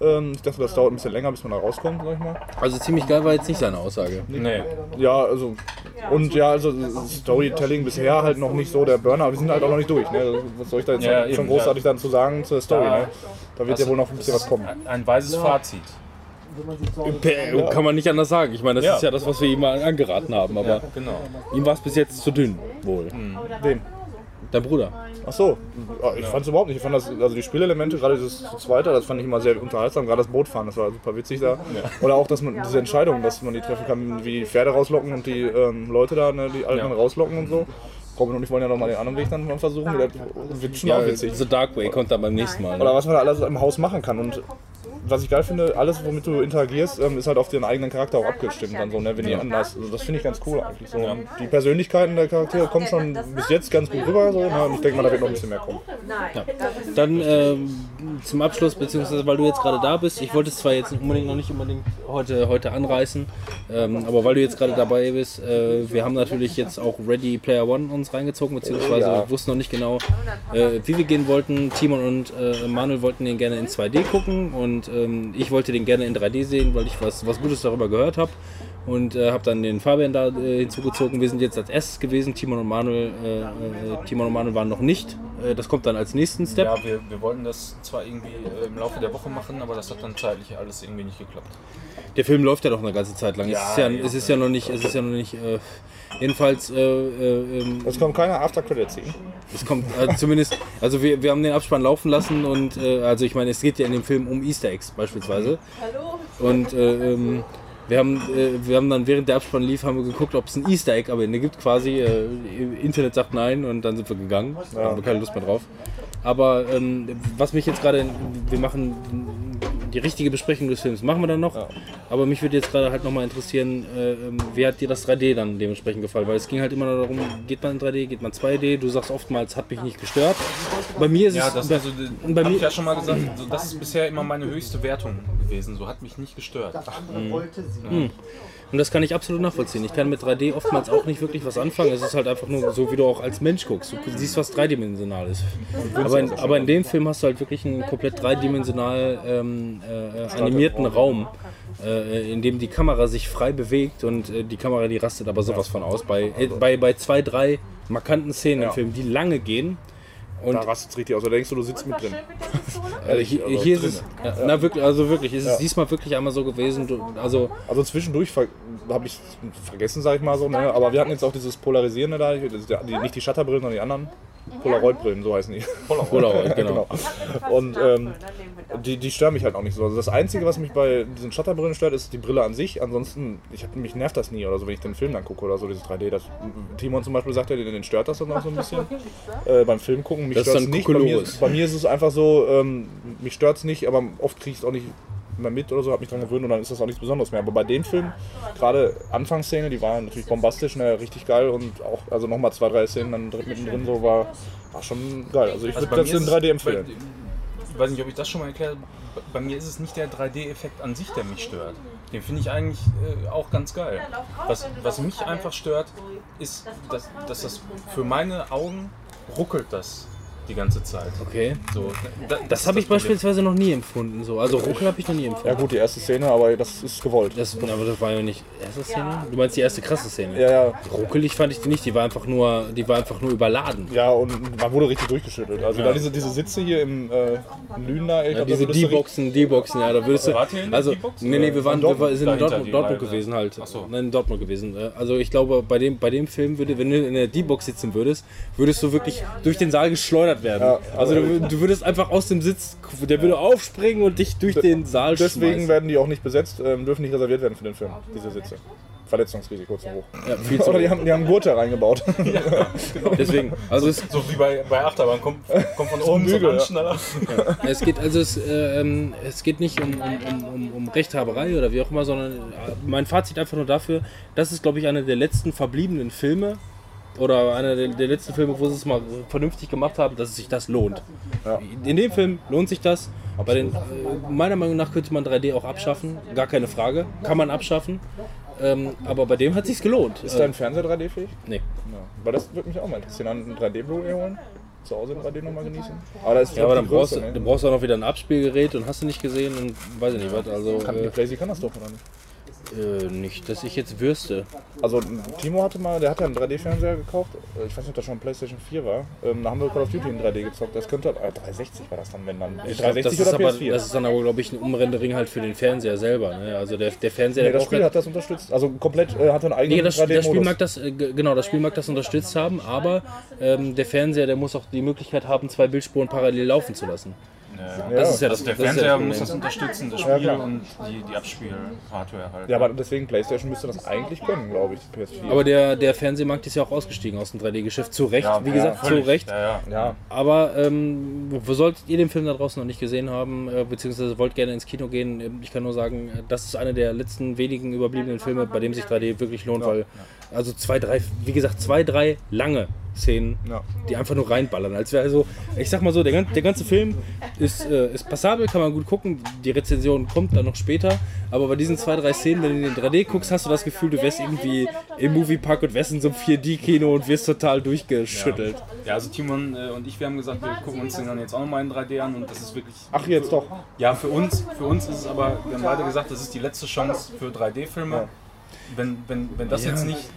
Ähm, ich dachte, das dauert ein bisschen länger, bis man da rauskommt, sag ich mal. Also ziemlich geil war jetzt nicht seine Aussage. Nee. Ja, also. Und ja, also Storytelling bisher halt noch nicht so der Burner, aber wir sind halt auch noch nicht durch. Ne? Also, Was soll ich da jetzt Ja, noch, eben, schon großartig dann zu sagen zur Story? Da- Ne? Da wird ja wohl noch ein bisschen was kommen. Ein, ein weises Fazit. Äh, Kann man nicht anders sagen. Ich meine, das Ja. ist ja das, was wir ihm mal angeraten haben. Aber Genau. ihm war es bis jetzt zu dünn, wohl. Wen? Dein Bruder. Ach so, Ja, ich fand es überhaupt nicht. Ich fand das, also die Spielelemente, gerade dieses zweite, das fand ich immer sehr unterhaltsam. Gerade das Bootfahren, das war super witzig da. Oder auch, dass man diese Entscheidung, dass man die treffen kann, wie die Pferde rauslocken und die ähm, Leute da, ne, die Alten Ja. rauslocken und so. Robin und ich wollen ja nochmal den anderen Weg dann mal versuchen. Das wird schon Ja, auch witzig. The Dark Way kommt dann beim nächsten Mal. Oder Ne? was man da alles im Haus machen kann. Und was ich geil finde, alles, womit du interagierst, ähm, ist halt auf den eigenen Charakter auch abgestimmt. Dann so, ne, wenn die anders. Also das finde ich ganz cool eigentlich. So. Und Die Persönlichkeiten der Charaktere kommen schon bis jetzt ganz gut rüber. So, ne, und ich denke mal, da wird noch ein bisschen mehr kommen. Dann ähm, zum Abschluss, beziehungsweise weil du jetzt gerade da bist, ich wollte es zwar jetzt unbedingt noch nicht unbedingt heute, heute anreißen, ähm, aber weil du jetzt gerade dabei bist, äh, wir haben natürlich jetzt auch Ready Player One uns reingezogen, beziehungsweise Ja. wussten noch nicht genau, äh, wie wir gehen wollten. Timon und äh, Manuel wollten den gerne in 2D gucken und ähm, ich wollte den gerne in 3D sehen, weil ich was, was Gutes darüber gehört habe. Und äh, habe dann den Fabian da äh, hinzugezogen. Wir sind jetzt als erstes gewesen. Timon und Manuel, äh, äh, Timon und Manuel waren noch nicht. Äh, das kommt dann als nächsten Step. Ja, wir, wir wollten das zwar irgendwie äh, im Laufe der Woche machen, aber das hat dann zeitlich alles irgendwie nicht geklappt. Der Film läuft ja noch eine ganze Zeit lang. es, Ja, ist ja, ja, es ist ja noch nicht, es ist ja noch nicht. Jedenfalls, äh, äh, ähm, Es kommt keine After-Credit-Scene. es kommt äh, zumindest. Also wir, wir haben den Abspann laufen lassen und äh, also ich meine, es geht ja in dem Film um Easter Eggs beispielsweise. Und äh, ähm, wir haben, äh, wir haben dann während der Abspann lief, haben wir geguckt, ob es ein Easter Egg am Ende gibt quasi. Äh, Internet sagt nein und dann sind wir gegangen. Da haben wir keine Lust mehr drauf. Aber ähm, was mich jetzt gerade, wir machen die richtige Besprechung des Films, machen wir dann noch. Aber mich würde jetzt gerade halt nochmal interessieren, äh, ähm, wie hat dir das 3D dann dementsprechend gefallen? Weil es ging halt immer nur darum, geht man in 3D, geht man 2D? Du sagst oftmals, hat mich nicht gestört. Bei mir ist Ja, es. das bei, also, bei habe mir, ich ja schon mal gesagt, so, das ist bisher immer meine höchste Wertung gewesen. So hat mich nicht gestört. wollte sie. Und das kann ich absolut nachvollziehen. Ich kann mit 3D oftmals auch nicht wirklich was anfangen. Es ist halt einfach nur so, wie du auch als Mensch guckst. Du siehst, was dreidimensional ist. Aber in, aber in dem Film hast du halt wirklich einen komplett dreidimensional ähm, äh, animierten Raum, äh, in dem die Kamera sich frei bewegt und äh, die Kamera, die rastet aber sowas von aus. Bei, äh, bei, bei zwei, drei markanten Szenen im. Film, die lange gehen. Und Da rastet es richtig aus. Da denkst du, du sitzt mit drin. äh, hier, also hier ist es, ja, na wirklich, also wirklich, ist es Ja. diesmal wirklich einmal so gewesen. Du, also Also zwischendurch ver habe ich vergessen, sag ich mal so. Ne? Aber wir hatten jetzt auch dieses Polarisierende da. Ja die, nicht die Shutterbrillen, sondern die anderen. Polaroid-Brillen, so heißen die. Polaroid, (laughs) genau. Und ähm, die, die stören mich halt auch nicht so. Also das Einzige, was mich bei diesen Shutterbrillen stört, ist die Brille an sich. Ansonsten, ich hab, mich nervt das nie oder so, wenn ich den Film dann gucke oder so, dieses 3D. Das, Timon zum Beispiel sagt ja, den, den stört das dann auch so ein bisschen. Äh, beim Film gucken, mich Das ist stört es dann nicht. Bei mir, bei mir ist es einfach so, ähm, mich stört es nicht, aber oft kriege ich es auch nicht mehr mit oder so, habe mich dran gewöhnt und dann ist das auch nichts Besonderes mehr. Aber bei dem Film, gerade Anfangsszene, die war natürlich bombastisch, ne, richtig geil und auch, also nochmal zwei, drei Szenen dann drin- mittendrin so war, war schon geil. Also ich Also würde das in ist 3D es- empfehlen. Ich weiß nicht, ob ich das schon mal erklärt habe. Bei mir ist es nicht der 3D-Effekt an sich, der mich stört. Den finde ich eigentlich äh, auch ganz geil. Was, was mich einfach stört, ist, dass, dass das für meine Augen ruckelt das die ganze Zeit. Okay. So, da, Das ist habe ich Problem. beispielsweise noch nie empfunden. So. Also Ruckel habe ich noch nie empfunden. Ja gut, die erste Szene, aber das ist gewollt. Das, aber das war ja nicht erste Szene. Du meinst die erste krasse Szene? Ja, ja. Ruckelig fand ich die nicht. Die war einfach nur, die war einfach nur überladen. Ja, und man wurde richtig durchgeschüttelt. Also da diese, diese Sitze hier im äh, ich Ja, diese D-Boxen, D-Boxen, ja, da würdest du. Wart ihr in Also, nee, nee, wir waren, wir waren- sind in Dortmund, Dortmund Reihe. gewesen halt. Ach so. Nein, in Dortmund gewesen. Äh, Also, ich glaube, bei dem, bei dem Film würde, wenn du in der D-Box sitzen würdest, würdest du wirklich durch den Saal geschleudert werden. Ja, also, du, du würdest einfach aus dem Sitz, der würde aufspringen und dich durch den Saal Deswegen schmeißen. werden die auch nicht besetzt, ähm, dürfen nicht reserviert werden für den Film, diese Sitze. Verletzungsrisiko zu hoch. Ja, viel zu (laughs) Oder die haben, die haben Gurte reingebaut. (laughs) Deswegen, also es, So wie bei, bei Achterbahn, kommt, kommt von (laughs) oben so ja. schneller. Es geht also es, äh, es geht nicht um, um, um, um, um Rechthaberei oder wie auch immer, sondern äh, mein Fazit einfach nur dafür, das ist glaube ich einer der letzten verbliebenen Filme oder einer der, der letzten Filme, wo sie es mal vernünftig gemacht haben, dass es sich das lohnt. Ja. In dem Film lohnt sich das. Bei den, äh, meiner Meinung nach könnte man 3D auch abschaffen, gar keine Frage, kann man abschaffen. Ähm, aber bei dem hat sich's gelohnt. Ist dein Fernseher 3D-fähig? nee. Ja. Weil das würde mich auch mal interessieren. An 3D Blu-ray holen? zu Hause in 3D nochmal genießen. Aber, ist Ja, aber dann brauchst, du, Größe, ne? dann brauchst du auch noch wieder ein Abspielgerät und hast du nicht gesehen und weiß ich nicht was. Also Kann, äh, Playsee kann das doch, oder nicht? Äh, nicht, dass ich jetzt wüsste. Also Timo hatte mal, der hat ja einen 3D-Fernseher gekauft. Äh, Ich weiß nicht, ob das schon Playstation 4 war. Ähm, da haben wir Call of Duty in 3D gezockt. Das könnte, äh, 360 war das dann, wenn dann. Ich glaub, 360 das ist oder aber, PS4? das ist dann aber, glaube ich, ein Umrendering halt für den Fernseher selber. Ne? Also der, der Fernseher, nee, der das Spiel hat das unterstützt. Also komplett äh, hatte einen eigenen Nee, das, das Spiel 3D-Modus. mag das, äh, ge- genau, das Spiel mag das unterstützt haben, aber ähm, der Fernseher, der muss auch die Möglichkeit haben, zwei Bildspuren parallel laufen zu lassen. Ja. Das ist ja Also das, der das ja Fernseher das muss das unterstützen, das Ja, Spiel klar. und die, die Abspiel-Hardware halt. Ja, aber deswegen PlayStation müsste das eigentlich können, glaube ich, PS4. Aber der, der Fernsehmarkt ist ja auch ausgestiegen aus dem 3D-Geschäft. Zu Recht, Ja, wie ja, gesagt, völlig. zu Recht. Ja, ja. ja, Aber ähm, solltet ihr den Film da draußen noch nicht gesehen haben, äh, beziehungsweise wollt gerne ins Kino gehen? Ähm, Ich kann nur sagen, äh, das ist einer der letzten wenigen überbliebenen Filme, bei dem sich 3D wirklich lohnt, weil also zwei, drei, wie gesagt, zwei, drei lange Szenen, Ja. die einfach nur reinballern. Als wäre also, ich sag mal so, der, der ganze Film ist, äh, ist passabel, kann man gut gucken. Die Rezension kommt dann noch später. Aber bei diesen zwei, drei Szenen, wenn du in den 3D guckst, hast du das Gefühl, du wärst irgendwie im Moviepark und wärst in so einem 4D-Kino und wirst total durchgeschüttelt. Ja, also Timon äh, und ich, wir haben gesagt, wir gucken uns den dann jetzt auch nochmal in 3D an und das ist wirklich. Ach, jetzt doch. Ja, für uns, für uns ist es aber, wir haben beide gesagt, das ist die letzte Chance für 3D-Filme. Wenn, wenn, wenn das Ja. jetzt nicht,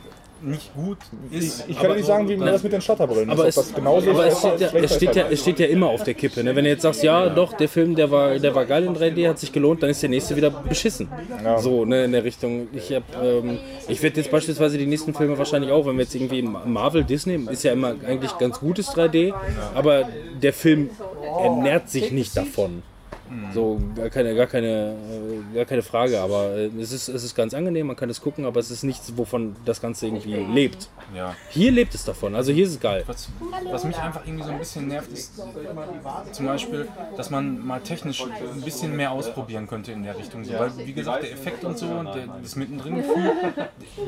nicht gut ist. Ich kann dir nicht sagen, wie man das mit den Shutterbrillen Aber, ist. es, genauso aber es, steht ja, es, steht ja, es steht ja immer auf der Kippe. Ne? Wenn du jetzt sagst, ja, doch, der Film, der war, der war geil in 3D, hat sich gelohnt, dann ist der nächste wieder beschissen. Ja. So, ne, in der Richtung. Ich, hab, ähm, ich werde jetzt beispielsweise die nächsten Filme wahrscheinlich auch, wenn wir jetzt irgendwie Marvel, Disney, ist ja immer eigentlich ganz gutes 3D, aber der Film ernährt sich nicht davon. So, gar keine, gar keine, äh, gar keine Frage, aber äh, es ist, es ist ganz angenehm, man kann es gucken, aber es ist nichts, wovon das Ganze irgendwie lebt. Ja. Hier lebt es davon, also hier ist es geil. Was, was mich einfach irgendwie so ein bisschen nervt, ist zum Beispiel, dass man mal technisch ein bisschen mehr ausprobieren könnte in der Richtung. So, weil, wie gesagt, der Effekt und so, und der, das Mittendrin-Gefühl,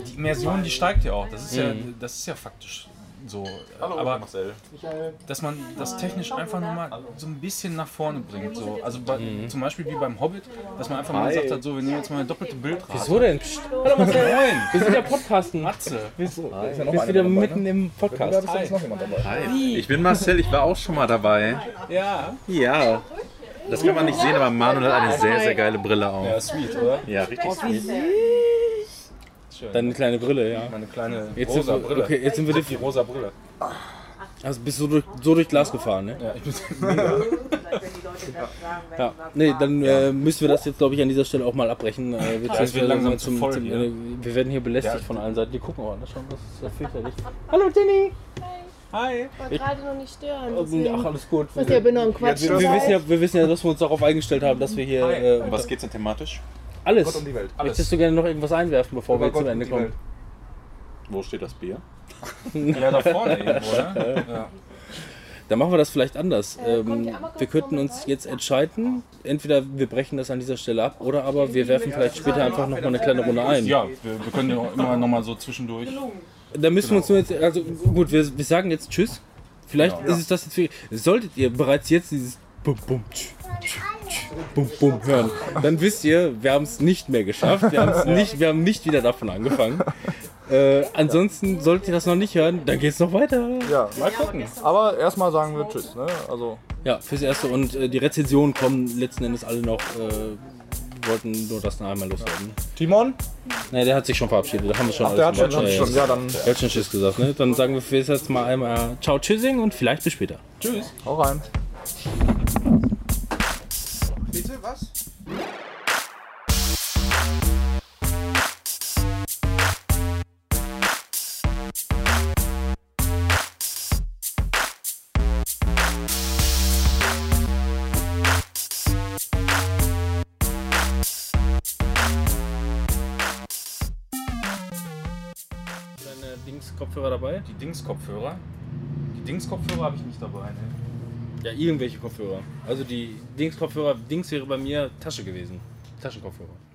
die Immersion, die steigt ja auch. Das ist ja, das ist ja faktisch so. Aber dass man das technisch einfach nochmal so ein bisschen nach vorne bringt. So. Also bei, zum Beispiel wie beim Hobbit, dass man einfach mal gesagt hat, so, wir nehmen jetzt mal eine doppelte Bildrate. Wieso denn? Psst. Hallo Marcel, Moin! wir sind ja Podcasten. Matze! Ist ja noch Wir sind wieder dabei, mitten ne? im Da Podcast. ist jetzt noch jemand dabei. Hi, ich bin Marcel, ich war auch schon mal dabei. Ja. Ja. Das kann man nicht sehen, aber Manuel hat eine sehr, sehr geile Brille auf. Ja, sweet, oder? Ja, richtig sweet. Schön. Deine kleine Brille, ja. Meine kleine Jetzt sind, rosa wir, Brille. okay, jetzt sind wir die rosa Brille. also bist du durch, so durch Glas gefahren, ne? Ja, ich bin (laughs) Ja. Nee, dann äh, müssen wir das jetzt, glaube ich, an dieser Stelle auch mal abbrechen. Äh, beziehungsweise wird langsam mal zu voll hier. äh, wir werden hier belästigt Ja. von allen Seiten. Die gucken auch, das, schon, das ist ja fürchterlich. (laughs) Hallo Jenny! Hi! Ich wollte gerade noch nicht stören. Ach, Deswegen. alles gut. Was ihr bin nur am Quatsch. Wir, wir, wissen ja, wir wissen ja, dass wir uns darauf eingestellt haben, dass wir hier äh, Um was geht's denn thematisch? Alles. Gott und die Welt. Möchtest du gerne noch irgendwas einwerfen, bevor wir zum Ende kommen? Welt. Wo steht das Bier? (laughs) ja da vorne irgendwo, ne? (laughs) Ja. Dann machen wir das vielleicht anders. Ähm, wir könnten uns jetzt entscheiden, entweder wir brechen das an dieser Stelle ab oder aber wir werfen vielleicht später einfach noch mal eine kleine Runde ein. Ja, wir, wir können ja auch immer noch mal so zwischendurch. Da müssen wir uns nur jetzt, also gut, wir, wir sagen jetzt Tschüss. Vielleicht ist es das jetzt für, solltet ihr bereits jetzt dieses Bum Bum tsch, tsch, Bum Bum hören, dann wisst ihr, wir haben es nicht mehr geschafft. Wir, haben's (laughs) nicht, wir haben nicht wieder davon angefangen. Äh, ansonsten solltet ihr das noch nicht hören, dann geht es noch weiter. Ja, mal gucken. Aber erstmal sagen wir Tschüss. Ne? Also, Ja, fürs Erste. Und äh, die Rezensionen kommen letzten Endes alle noch. Äh, wollten nur das noch einmal loswerden. Timon? Ne, der hat sich schon verabschiedet. Da haben wir schon Ach, der hat alles schon, gemacht. schon, schon. Ja, dann Der hat schon Tschüss gesagt. Ne? Dann sagen wir fürs Erste mal einmal Ciao, Tschüssing und vielleicht bis später. Tschüss! hau rein. Dings-Kopfhörer dabei? Die Dings-Kopfhörer. Die Dings-Kopfhörer habe ich nicht dabei, ne? Ja, irgendwelche Kopfhörer. Also die Dings-Kopfhörer, Dings wäre bei mir Tasche gewesen. Taschenkopfhörer.